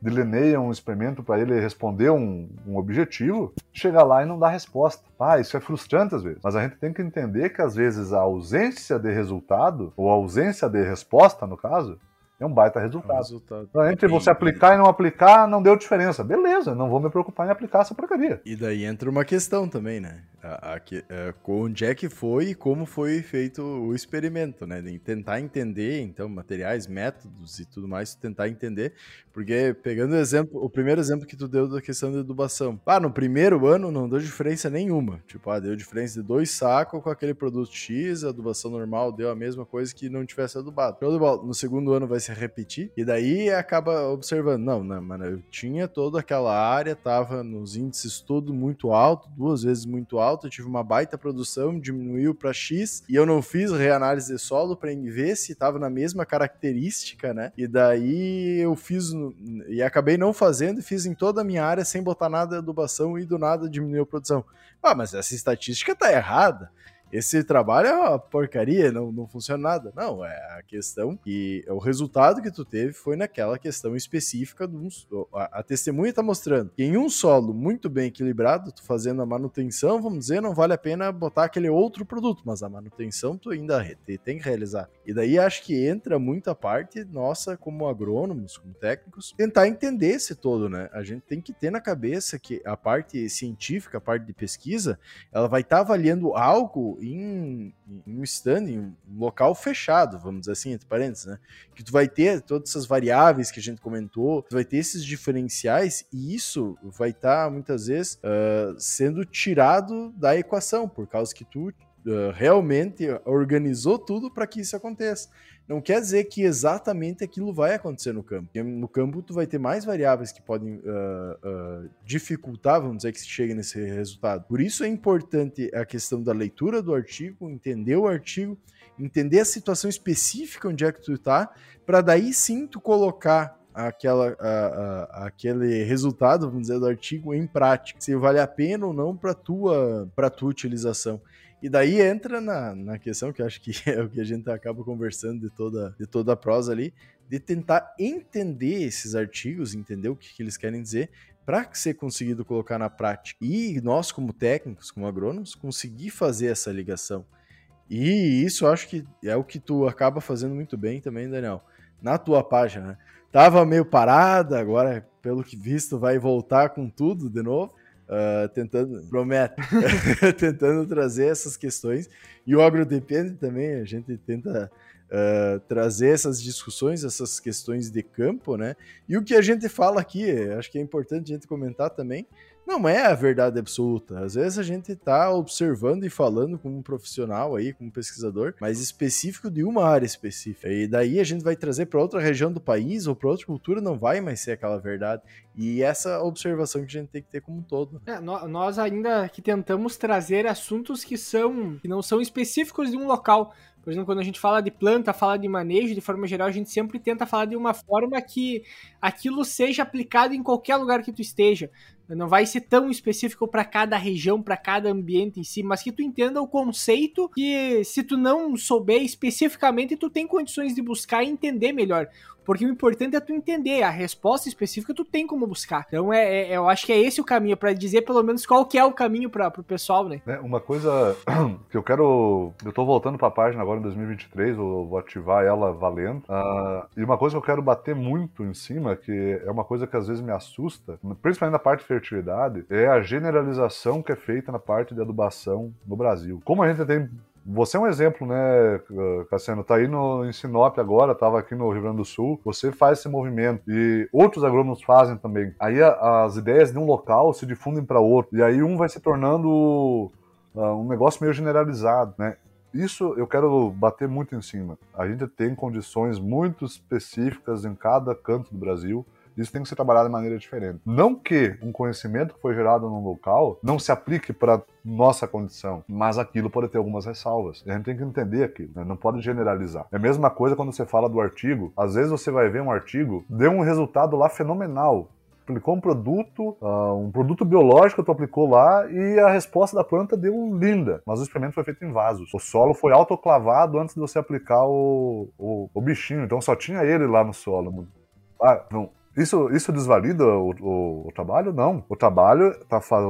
delineia um experimento para ele responder um, um, objetivo, chega lá e não dá resposta. Ah, isso é frustrante às vezes. Mas a gente tem que entender que às vezes a ausência de resultado, ou a ausência de resposta, no caso, é um baita resultado. É um resultado. Então, entre você aplicar e não aplicar, não deu diferença. Beleza, não vou me preocupar em aplicar essa porcaria. E daí entra uma questão também, né? A, a, a, é, onde é que foi e como foi feito o experimento, né? De tentar entender, então, materiais, métodos e tudo mais, tentar entender. Porque, pegando o exemplo, o primeiro exemplo que tu deu da questão da adubação. Ah, no primeiro ano não deu diferença nenhuma. Tipo, ah, deu diferença de dois sacos com aquele produto X, a adubação normal deu a mesma coisa que não tivesse adubado. No segundo ano vai se repetir, e daí acaba observando, não, não, mano, eu tinha toda aquela área, tava nos índices todo muito alto, duas vezes muito alto, eu tive uma baita produção, diminuiu para X, e eu não fiz reanálise de solo para ver se tava na mesma característica, né? E daí eu fiz, e acabei não fazendo, e fiz em toda a minha área sem botar nada de adubação e do nada diminuiu a produção. Ah, mas essa estatística tá errada esse trabalho é uma porcaria, não, não funciona nada. Não, é a questão e o resultado que tu teve foi naquela questão específica do a, a testemunha está mostrando que em um solo muito bem equilibrado, tu fazendo a manutenção, vamos dizer, não vale a pena botar aquele outro produto, mas a manutenção tu ainda tem que realizar. E daí acho que entra muita parte nossa como agrônomos, como técnicos, tentar entender esse todo, né? A gente tem que ter na cabeça que a parte científica, a parte de pesquisa, ela vai estar tá avaliando algo em, em um stand, em um local fechado, vamos dizer assim, entre parênteses, né? Que tu vai ter todas essas variáveis que a gente comentou, tu vai ter esses diferenciais e isso vai estar tá, muitas vezes uh, sendo tirado da equação, por causa que tu uh, realmente organizou tudo para que isso aconteça não quer dizer que exatamente aquilo vai acontecer no campo. No campo tu vai ter mais variáveis que podem uh, uh, dificultar, vamos dizer, que se chegue nesse resultado. Por isso é importante a questão da leitura do artigo, entender o artigo, entender a situação específica onde é que tu está, para daí sim tu colocar aquela, aquele resultado, vamos dizer, do artigo em prática, se vale a pena ou não para tua, para tua utilização. E daí entra na, na questão que acho que *laughs* é o que a gente acaba conversando de toda, de toda a prosa ali, de tentar entender esses artigos, entender o que, que eles querem dizer, para ser conseguido colocar na prática. E nós, como técnicos, como agrônomos, conseguir fazer essa ligação. E isso acho que é o que tu acaba fazendo muito bem também, Daniel. Na tua página, né? Tava meio parada, agora, pelo que visto, vai voltar com tudo de novo. Uh, tentando, prometo, *laughs* tentando trazer essas questões. E o AgroDepende também, a gente tenta uh, trazer essas discussões, essas questões de campo, né? E o que a gente fala aqui, acho que é importante a gente comentar também, não é a verdade absoluta. Às vezes a gente está observando e falando com um profissional aí, com um pesquisador, mais específico de uma área específica. E daí a gente vai trazer para outra região do país ou para outra cultura, não vai mais ser aquela verdade. E essa observação que a gente tem que ter como um todo. É, nós ainda que tentamos trazer assuntos que são que não são específicos de um local. Por exemplo, quando a gente fala de planta, fala de manejo, de forma geral, a gente sempre tenta falar de uma forma que aquilo seja aplicado em qualquer lugar que tu esteja. Não vai ser tão específico para cada região, para cada ambiente em si, mas que tu entenda o conceito que se tu não souber especificamente, tu tem condições de buscar e entender melhor. Porque o importante é tu entender, a resposta específica tu tem como buscar. Então é, é eu acho que é esse o caminho, para dizer pelo menos qual que é o caminho para o pessoal, né? É, uma coisa *clears throat* que eu quero. Eu tô voltando para a página agora em 2023, eu vou ativar ela valendo. Uh, e uma coisa que eu quero bater muito em cima, que é uma coisa que às vezes me assusta, principalmente na parte fertilidade, é a generalização que é feita na parte de adubação no Brasil. Como a gente tem você é um exemplo, né, Cassiano? Tá aí no, em Sinop agora, tava aqui no Rio Grande do Sul. Você faz esse movimento e outros agrônomos fazem também. Aí a, as ideias de um local se difundem para outro. E aí um vai se tornando uh, um negócio meio generalizado, né? Isso eu quero bater muito em cima. A gente tem condições muito específicas em cada canto do Brasil isso tem que ser trabalhado de maneira diferente. Não que um conhecimento que foi gerado num local não se aplique para nossa condição, mas aquilo pode ter algumas ressalvas. A gente tem que entender aquilo, né? não pode generalizar. É a mesma coisa quando você fala do artigo. Às vezes você vai ver um artigo, deu um resultado lá fenomenal, aplicou um produto, uh, um produto biológico tu aplicou lá e a resposta da planta deu linda, mas o experimento foi feito em vasos. O solo foi autoclavado antes de você aplicar o, o, o bichinho, então só tinha ele lá no solo. Ah, não, isso, isso desvalida o, o, o, trabalho? Não. O trabalho está faz,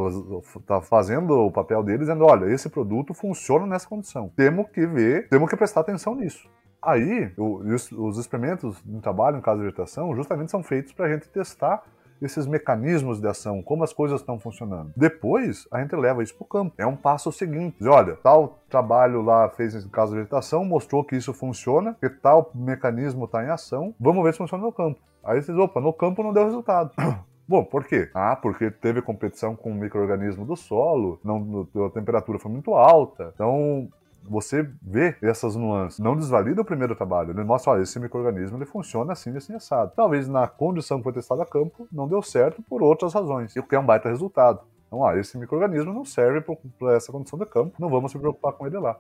tá fazendo o papel dele dizendo: olha, esse produto funciona nessa condição. Temos que ver, temos que prestar atenção nisso. Aí, os, os experimentos de trabalho, em caso de vegetação, justamente são feitos para a gente testar esses mecanismos de ação, como as coisas estão funcionando. Depois, a gente leva isso para o campo. É um passo seguinte. Diz, olha, tal trabalho lá fez em caso de vegetação, mostrou que isso funciona, que tal mecanismo está em ação, vamos ver se funciona no campo. Aí vocês, opa, no campo não deu resultado. *coughs* Bom, por quê? Ah, porque teve competição com o microorganismo do solo, não, a temperatura foi muito alta. Então, você vê essas nuances. Não desvalida o primeiro trabalho. Ele mostra, olha, esse microorganismo ele funciona assim, assim, assado. Talvez na condição que foi testada a campo, não deu certo por outras razões. E o que é um baita resultado. Então, ah, esse microorganismo não serve para essa condição de campo, não vamos se preocupar com ele lá.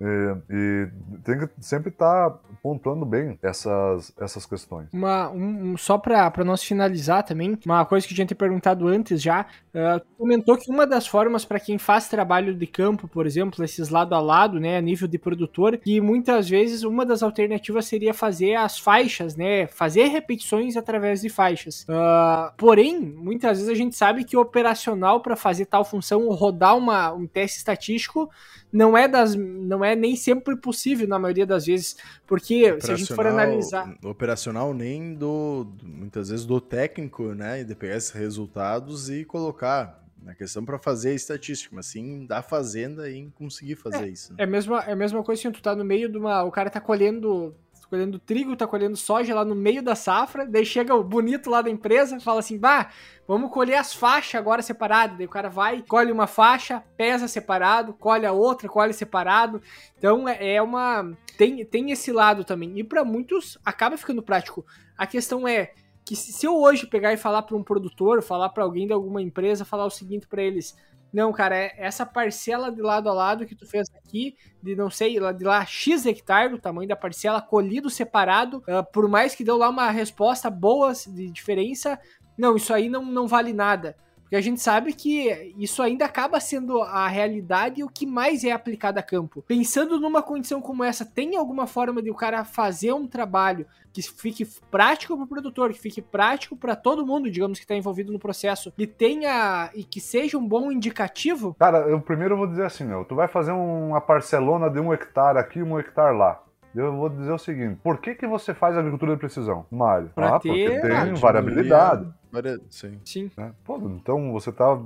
E, *coughs* e, tem que sempre estar tá pontuando bem essas, essas questões. Uma, um, só para nós finalizar também, uma coisa que a gente tinha perguntado antes já, uh, comentou que uma das formas para quem faz trabalho de campo, por exemplo, esses lado a lado, né, a nível de produtor, que muitas vezes uma das alternativas seria fazer as faixas, né, fazer repetições através de faixas. Uh, porém, muitas vezes a gente sabe que o operacional para fazer tal função, rodar uma, um teste estatístico, não é das não é nem sempre possível na maioria das vezes, porque se a gente for analisar operacional nem do muitas vezes do técnico, né, de pegar esses resultados e colocar na questão para fazer a estatística, mas sim da fazenda em conseguir fazer é, isso. Né? É a mesma é a mesma coisa que tu tá no meio de uma o cara tá colhendo colhendo trigo, tá colhendo soja lá no meio da safra, daí chega o bonito lá da empresa, fala assim, bah, vamos colher as faixas agora separadas, daí o cara vai, colhe uma faixa, pesa separado, colhe a outra, colhe separado, então é, é uma, tem, tem esse lado também, e para muitos acaba ficando prático, a questão é, que se eu hoje pegar e falar para um produtor, falar para alguém de alguma empresa, falar o seguinte para eles, não, cara, é essa parcela de lado a lado que tu fez aqui, de não sei, de lá X hectare, do tamanho da parcela, colhido separado, uh, por mais que deu lá uma resposta boa de diferença, não, isso aí não, não vale nada. Porque a gente sabe que isso ainda acaba sendo a realidade e o que mais é aplicado a campo. Pensando numa condição como essa, tem alguma forma de o cara fazer um trabalho que fique prático para o produtor, que fique prático para todo mundo, digamos, que está envolvido no processo, e tenha e que seja um bom indicativo? Cara, eu primeiro vou dizer assim, meu, tu vai fazer uma parcelona de um hectare aqui, um hectare lá. Eu vou dizer o seguinte: por que, que você faz agricultura de precisão? Pra ah, ter- porque tem Ah, variabilidade. Varia- Sim. Sim. né? Pô, então você está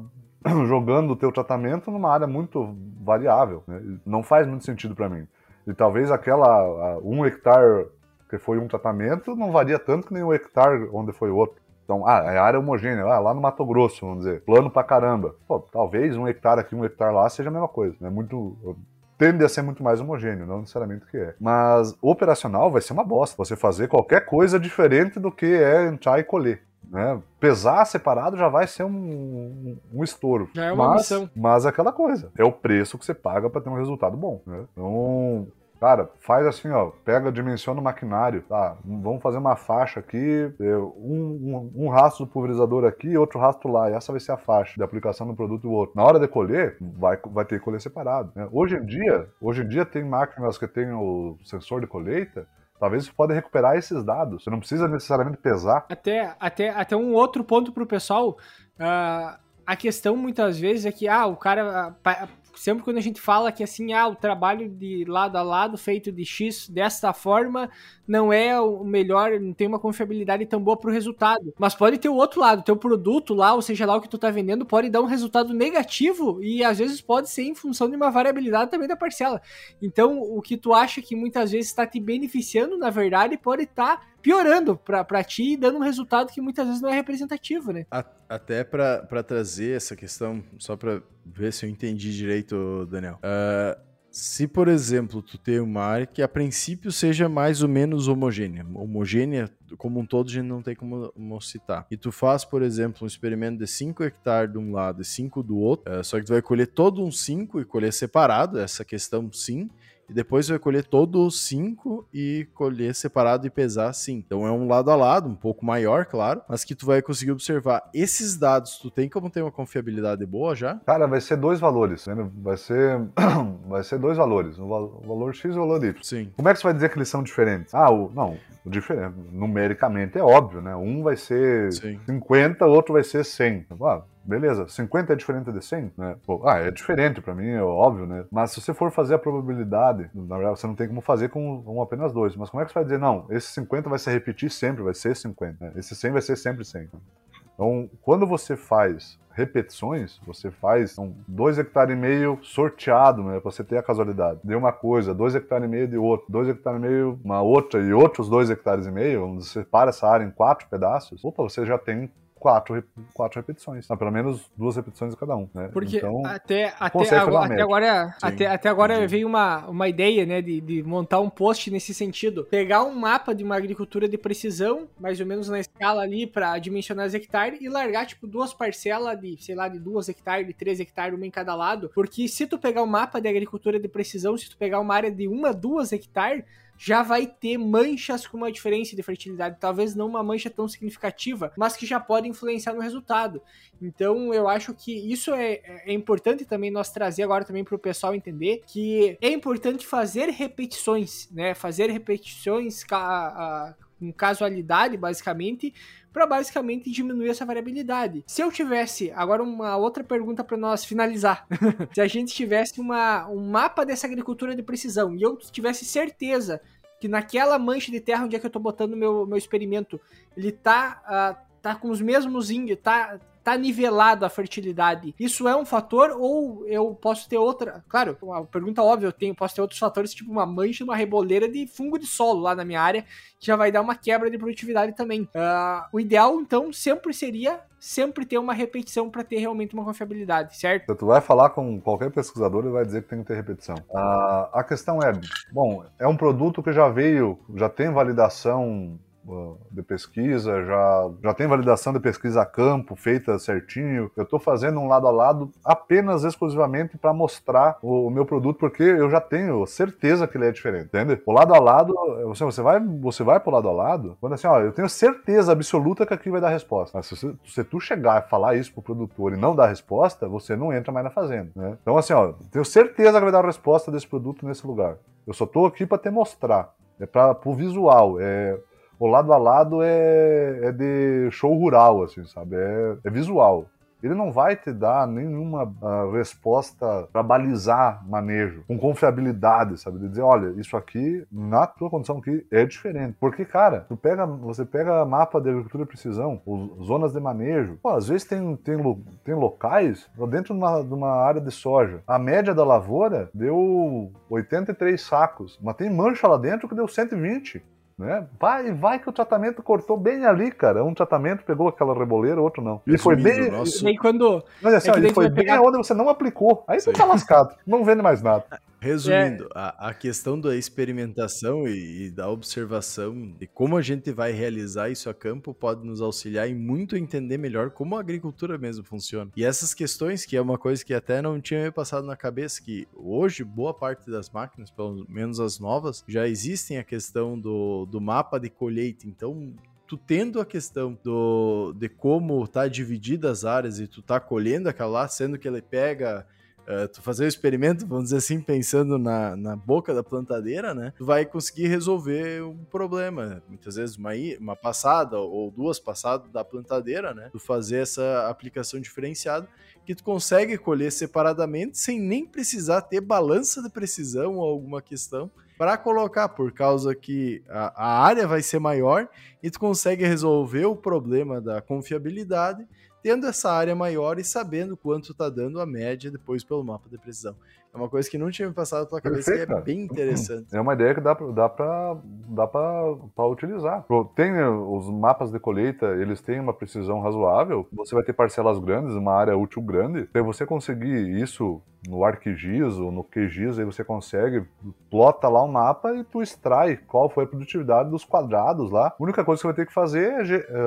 *clears throat* jogando o teu tratamento numa área muito variável. né? Não faz muito sentido para mim. E talvez aquela a, um hectare que foi um tratamento não varia tanto que nem um hectare onde foi outro. Então, ah, é área homogênea, ah, lá no Mato Grosso, vamos dizer, plano pra caramba. Pô, talvez um hectare aqui, um hectare lá seja a mesma coisa. É muito tende a ser muito mais homogêneo, não necessariamente que é. Mas operacional vai ser uma bosta. Você fazer qualquer coisa diferente do que é entrar e colher. Né? Pesar separado já vai ser um, um, um estouro. É uma mas, missão. Mas é aquela coisa. É o preço que você paga para ter um resultado bom. Né? Então, Cara, faz assim, ó, pega, dimensiona o maquinário, tá? Vamos fazer uma faixa aqui, é, um, um, um rastro do pulverizador aqui, outro rastro lá, e essa vai ser a faixa de aplicação do produto do outro. Na hora de colher, vai, vai ter que colher separado. Né? Hoje em dia, hoje em dia tem máquinas que tem o sensor de colheita, talvez você pode recuperar esses dados. Você não precisa necessariamente pesar. Até, até, até um outro ponto pro pessoal. ah, a questão muitas vezes é que, ah, o cara. Sempre quando a gente fala que assim, ah, o trabalho de lado a lado, feito de X desta forma, não é o melhor, não tem uma confiabilidade tão boa pro resultado. Mas pode ter o outro lado, teu produto lá, ou seja lá o que tu tá vendendo, pode dar um resultado negativo e às vezes pode ser em função de uma variabilidade também da parcela. Então, o que tu acha que muitas vezes está te beneficiando, na verdade, pode estar piorando pra ti e dando um resultado que muitas vezes não é representativo, né? Até pra trazer essa questão, só pra ver se eu entendi direito, Daniel. Ah, se, por exemplo, tu tem uma área que a princípio seja mais ou menos homogênea, homogênea como um todo a gente não tem como, como citar, e tu faz, por exemplo, um experimento de 5 hectares de um lado e 5 do outro, ah, só que tu vai colher todo um 5 e colher separado, essa questão sim, e depois vai colher todo os 5 e colher separado e pesar sim. Então é um lado a lado, um pouco maior, claro, mas que tu vai conseguir observar. Esses dados, tu tem como ter uma confiabilidade boa já? Cara, vai ser dois valores. né? Vai ser, *clears throat* vai ser dois valores. O val- o valor X e o valor Y. Sim. Como é que você vai dizer que eles são diferentes? Ah, o, não, o diferente, numericamente é óbvio, né? Um vai ser Sim. 50, o outro vai ser 100. Ah, beleza, 50 é diferente de 100, né? Pô, ah, é diferente pra mim, é óbvio, né? Mas se você for fazer a probabilidade, na verdade você não tem como fazer com, apenas dois. Mas como é que você vai dizer, não, esse 50 vai se repetir sempre, vai ser 50, né? Esse 100 vai ser sempre 100. né? Então, quando você faz repetições, você faz então, dois hectares e meio sorteado, né, pra você ter a casualidade. De uma coisa, dois hectares e meio de outro, dois hectares e meio uma outra e outros dois hectares e meio, onde você separa essa área em quatro pedaços, opa, você já tem quatro, quatro repetições. Ah, pelo menos duas repetições de cada um, né? Porque então, até, até, uma agora, até agora, Sim, até, até agora entendi. veio uma, uma ideia, né, de, de montar um post nesse sentido. Pegar um mapa de uma agricultura de precisão, mais ou menos na escala ali, para dimensionar os hectares, e largar, tipo, duas parcelas de, sei lá, de duas hectares, de três hectares, uma em cada lado. Porque se tu pegar um mapa de agricultura de precisão, se tu pegar uma área de uma, duas hectares, já vai ter manchas com uma diferença de fertilidade. Talvez não uma mancha tão significativa, mas que já pode influenciar no resultado. Então eu acho que isso é, é importante também nós trazer agora também para o pessoal entender que é importante fazer repetições, né? Fazer repetições com casualidade, basicamente, para basicamente diminuir essa variabilidade. Se eu tivesse, agora uma outra pergunta para nós finalizar. *laughs* Se a gente tivesse uma, um mapa dessa agricultura de precisão e eu tivesse certeza que naquela mancha de terra onde é que eu tô botando meu, meu experimento, ele tá, ah, tá com os mesmos índices, tá, tá nivelado a fertilidade. Isso é um fator ou eu posso ter outra? Claro, uma pergunta óbvia, eu tenho, posso ter outros fatores, tipo uma mancha, uma reboleira de fungo de solo lá na minha área, que já vai dar uma quebra de produtividade também. Ah, o ideal, então, sempre seria sempre ter uma repetição para ter realmente uma confiabilidade, certo? Se tu vai falar com qualquer pesquisador, ele vai dizer que tem que ter repetição. A, a questão é, bom, é um produto que já veio, já tem validação uh, de pesquisa, já, já tem validação de pesquisa a campo feita certinho. Eu estou fazendo um lado a lado apenas exclusivamente para mostrar o, o meu produto, porque eu já tenho certeza que ele é diferente, entende? O lado a lado, você, você vai você vai pro lado a lado, quando assim, ó, eu tenho certeza absoluta que aqui vai dar resposta. Mas se, se tu chegar e falar isso pro produtor e não dar resposta, você não entra mais na fazenda, né? Então assim, ó, tenho certeza que vai dar a resposta desse produto nesse lugar. Eu só tô aqui para te mostrar. É para pro visual, é o lado a lado é, é de show rural, assim, sabe? É, é visual. ele não vai te dar nenhuma uh, resposta para balizar manejo, com confiabilidade, sabe? De dizer, olha, isso aqui, na tua condição aqui, é diferente. Porque, cara, tu pega, você pega mapa de agricultura de precisão, zonas de manejo, pô, às vezes tem, tem, tem locais dentro de uma, de uma área de soja. A média da lavoura deu 83 sacos, mas tem mancha lá dentro que deu 120. Né? Vai, vai que o tratamento cortou bem ali, cara. Um tratamento pegou aquela reboleira, outro não. E foi bem. Nosso... E quando... Mas assim, é ele foi bem pegar... onde você não aplicou. Aí você tá lascado. Não vende mais nada. *laughs* Resumindo, é. a, a, questão da experimentação e, e, da observação de como a gente vai realizar isso a campo pode nos auxiliar em muito entender melhor como a agricultura mesmo funciona. E essas questões, que é uma coisa que até não tinha me passado na cabeça, que hoje boa parte das máquinas, pelo menos as novas, já existem a questão do, do mapa de colheita. Então, tu tendo a questão do, de como tá divididas as áreas e tu tá colhendo aquela lá, sendo que ele pega uh, tu fazer o experimento, vamos dizer assim, pensando na, na boca da plantadeira, né? Tu vai conseguir resolver um problema. Muitas vezes uma, uma passada ou duas passadas da plantadeira, né? Tu fazer essa aplicação diferenciada que tu consegue colher separadamente sem nem precisar ter balança de precisão ou alguma questão para colocar, por causa que a, a, área vai ser maior e tu consegue resolver o problema da confiabilidade tendo essa área maior e sabendo quanto está dando a média depois pelo mapa de precisão. É uma coisa que não tinha me passado pela cabeça Perfeito, que é bem interessante. É uma ideia que dá, dá para dá pra, utilizar. Tem eh, os mapas de colheita, eles têm uma precisão razoável, você vai ter parcelas grandes, uma área útil grande. Se você conseguir isso no ArcGIS ou no QGIS, aí você consegue, plota lá um mapa e tu extrai qual foi a produtividade dos quadrados lá. A única coisa que você vai ter que fazer é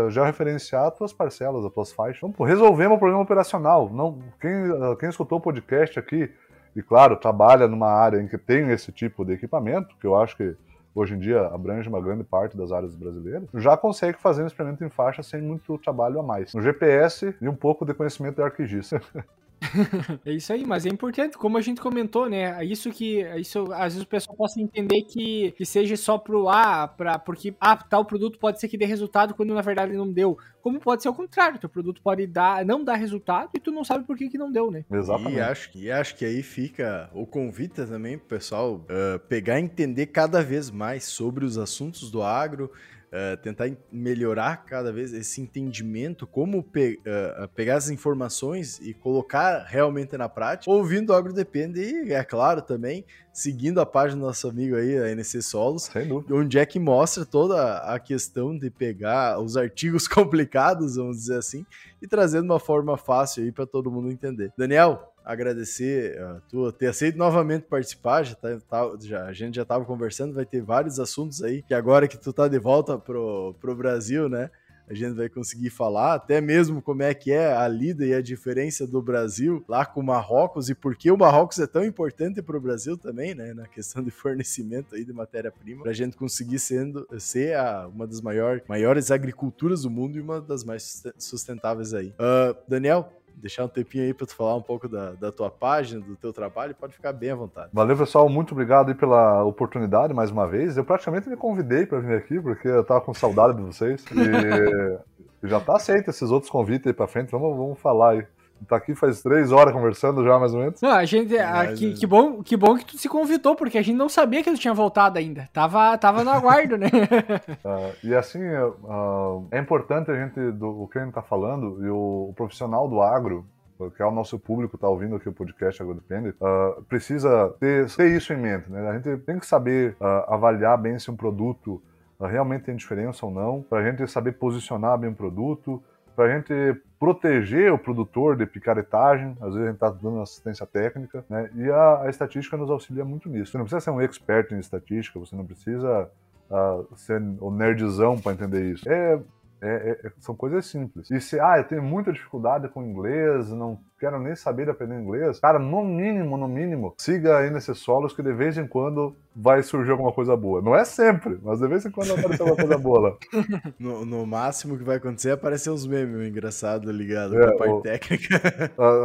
já eh, referenciar as tuas parcelas, as tuas faixas. Então, resolvemos o problema operacional. Não, quem, eh, quem escutou o podcast aqui e, claro, trabalha numa área em que tem esse tipo de equipamento, que eu acho que hoje em dia abrange uma grande parte das áreas brasileiras, já consegue fazer um experimento em faixa sem muito trabalho a mais. No GPS e um pouco de conhecimento de ArcGIS. *laughs* *laughs* é isso aí, mas é importante, como a gente comentou, né? É isso que é isso às vezes o pessoal possa entender que, que seja só pro A, pra, porque ah, tal produto pode ser que dê resultado quando na verdade não deu. Como pode ser o contrário, teu produto pode dar, não dar resultado e tu não sabe por que, que não deu, né? Exatamente. E acho, e acho que aí fica o convite também pro pessoal uh, pegar e entender cada vez mais sobre os assuntos do agro, uh, tentar melhorar cada vez esse entendimento, como pe uh, pegar as informações e colocar realmente na prática, ouvindo o Agro Depende e, é claro, também seguindo a página do nosso amigo aí, a NC Solos, onde é que mostra toda a questão de pegar os artigos *laughs* complicados, vamos dizer assim, e trazendo uma forma fácil aí para todo mundo entender. Daniel, agradecer a tu ter aceito novamente participar. Já, tá, tá, já a gente já estava conversando, vai ter vários assuntos aí. Que agora que tu tá de volta pro, pro Brasil, né? A gente vai conseguir falar até mesmo como é que é a lida e a diferença do Brasil lá com o Marrocos e por que o Marrocos é tão importante para o Brasil também, né? Na questão de fornecimento aí de matéria-prima, para a gente conseguir sendo, ser a, uma das maior, maiores agriculturas do mundo e uma das mais sustentáveis aí. Uh, Daniel, deixar um tempinho aí para tu falar um pouco da, da tua página, do teu trabalho, pode ficar bem à vontade. Valeu, pessoal, muito obrigado aí pela oportunidade mais uma vez. Eu praticamente me convidei para vir aqui, porque eu tava com saudade de vocês. E *laughs* já tá aceito esses outros convites aí para frente, vamos, vamos falar aí tá aqui faz três horas conversando já, mais ou menos. Não, a gente. A, que, que, bom, que bom que tu se convidou, porque a gente não sabia que tu tinha voltado ainda. Tava, tava no aguardo, né? uh, *laughs* e assim, uh, é importante a gente, do, o que a gente tá falando, e o, o profissional do agro, que é o nosso público está ouvindo aqui o podcast Agrodepende, uh, precisa ter, ter, isso em mente. Né? A gente tem que saber uh, avaliar bem se um produto uh, realmente tem diferença ou não, para a gente saber posicionar bem o produto, para a gente proteger o produtor de picaretagem, às vezes a gente está dando assistência técnica, né? E a, a, estatística nos auxilia muito nisso. Você não precisa ser um expert em estatística, você não precisa uh, ser o nerdzão para entender isso. É, é, é, são coisas simples. E se, ah, eu tenho muita dificuldade com inglês, não quero nem saber aprender inglês, cara, no mínimo, no mínimo, siga aí nesses solos que de vez em quando vai surgir alguma coisa boa. Não é sempre, mas de vez em quando aparece alguma coisa boa lá. *laughs* No, no, máximo que vai acontecer é aparecer uns memes engraçados ligados é, parte o, técnica.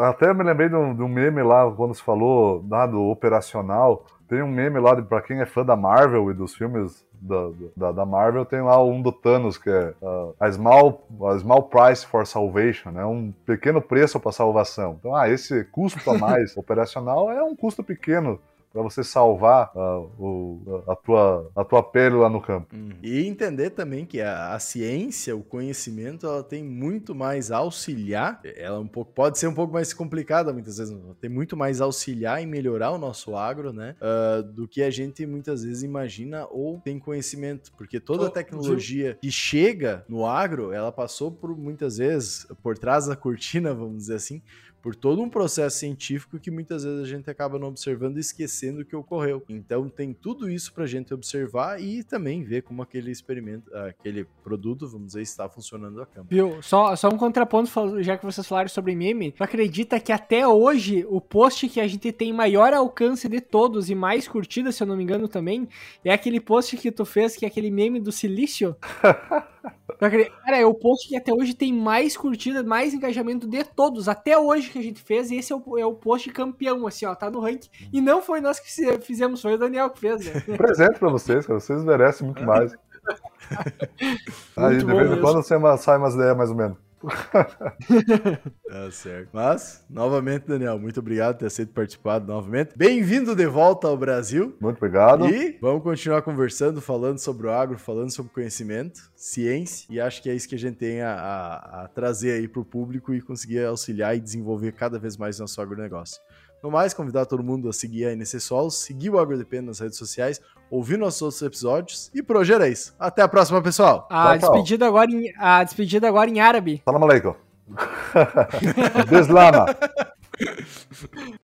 Até me lembrei de um, de um, meme lá, quando se falou lá do operacional, tem um meme lá, para quem é fã da Marvel e dos filmes da, da, da, Marvel, tem lá um do Thanos, que é uh, a, small, a Small Price for Salvation, né? Um pequeno preço para salvação. Então, ah, esse custo a mais *laughs* operacional é um custo pequeno para você salvar uh, o, a, tua, a tua pele lá no campo. Uhum. E entender também que a, a, ciência, o conhecimento, ela tem muito mais a auxiliar, ela um pouco, pode ser um pouco mais complicada muitas vezes, tem muito mais auxiliar em melhorar o nosso agro, né, uh, do que a gente muitas vezes imagina ou tem conhecimento, porque toda a tecnologia que chega no agro, ela passou por muitas vezes por trás da cortina, *laughs* vamos dizer assim, por todo um processo científico que muitas vezes a gente acaba não observando e esquecendo o que ocorreu. Então tem tudo isso para a gente observar e também ver como aquele experimento, aquele produto, vamos dizer, está funcionando a campo. Viu? Só, só um contraponto, já que vocês falaram sobre meme, tu acredita que até hoje o post que a gente tem maior alcance de todos e mais curtida, se eu não me engano também, é aquele post que tu fez, que é aquele meme do silício? *laughs* Cara, é o post que até hoje tem mais curtida, mais engajamento de todos, até hoje que a gente fez, e esse é o, é o post campeão, assim, ó, tá no ranking. E não foi nós que fizemos, foi o Daniel que fez, né? *laughs* Presente pra vocês, cara, vocês merecem muito mais. *laughs* Aí, de vez em quando você sai umas ideias mais ou menos. *laughs* tá certo. Mas, novamente, Daniel, muito obrigado por ter aceito participar novamente. Bem-vindo de volta ao Brasil. Muito obrigado. E vamos continuar conversando, falando sobre o agro, falando sobre conhecimento, ciência, e acho que é isso que a gente tem a, a, a trazer aí para o público e conseguir auxiliar e desenvolver cada vez mais nosso agronegócio. No mais, convidar todo mundo a seguir a NC Solos, seguir o AgroDP nas redes sociais, ouvir nossos outros episódios. E por hoje era isso. Até a próxima, pessoal. A, tchau, despedida, tchau. Agora em, a despedida agora em árabe. Salam aleikum. *laughs* Deslama. *laughs*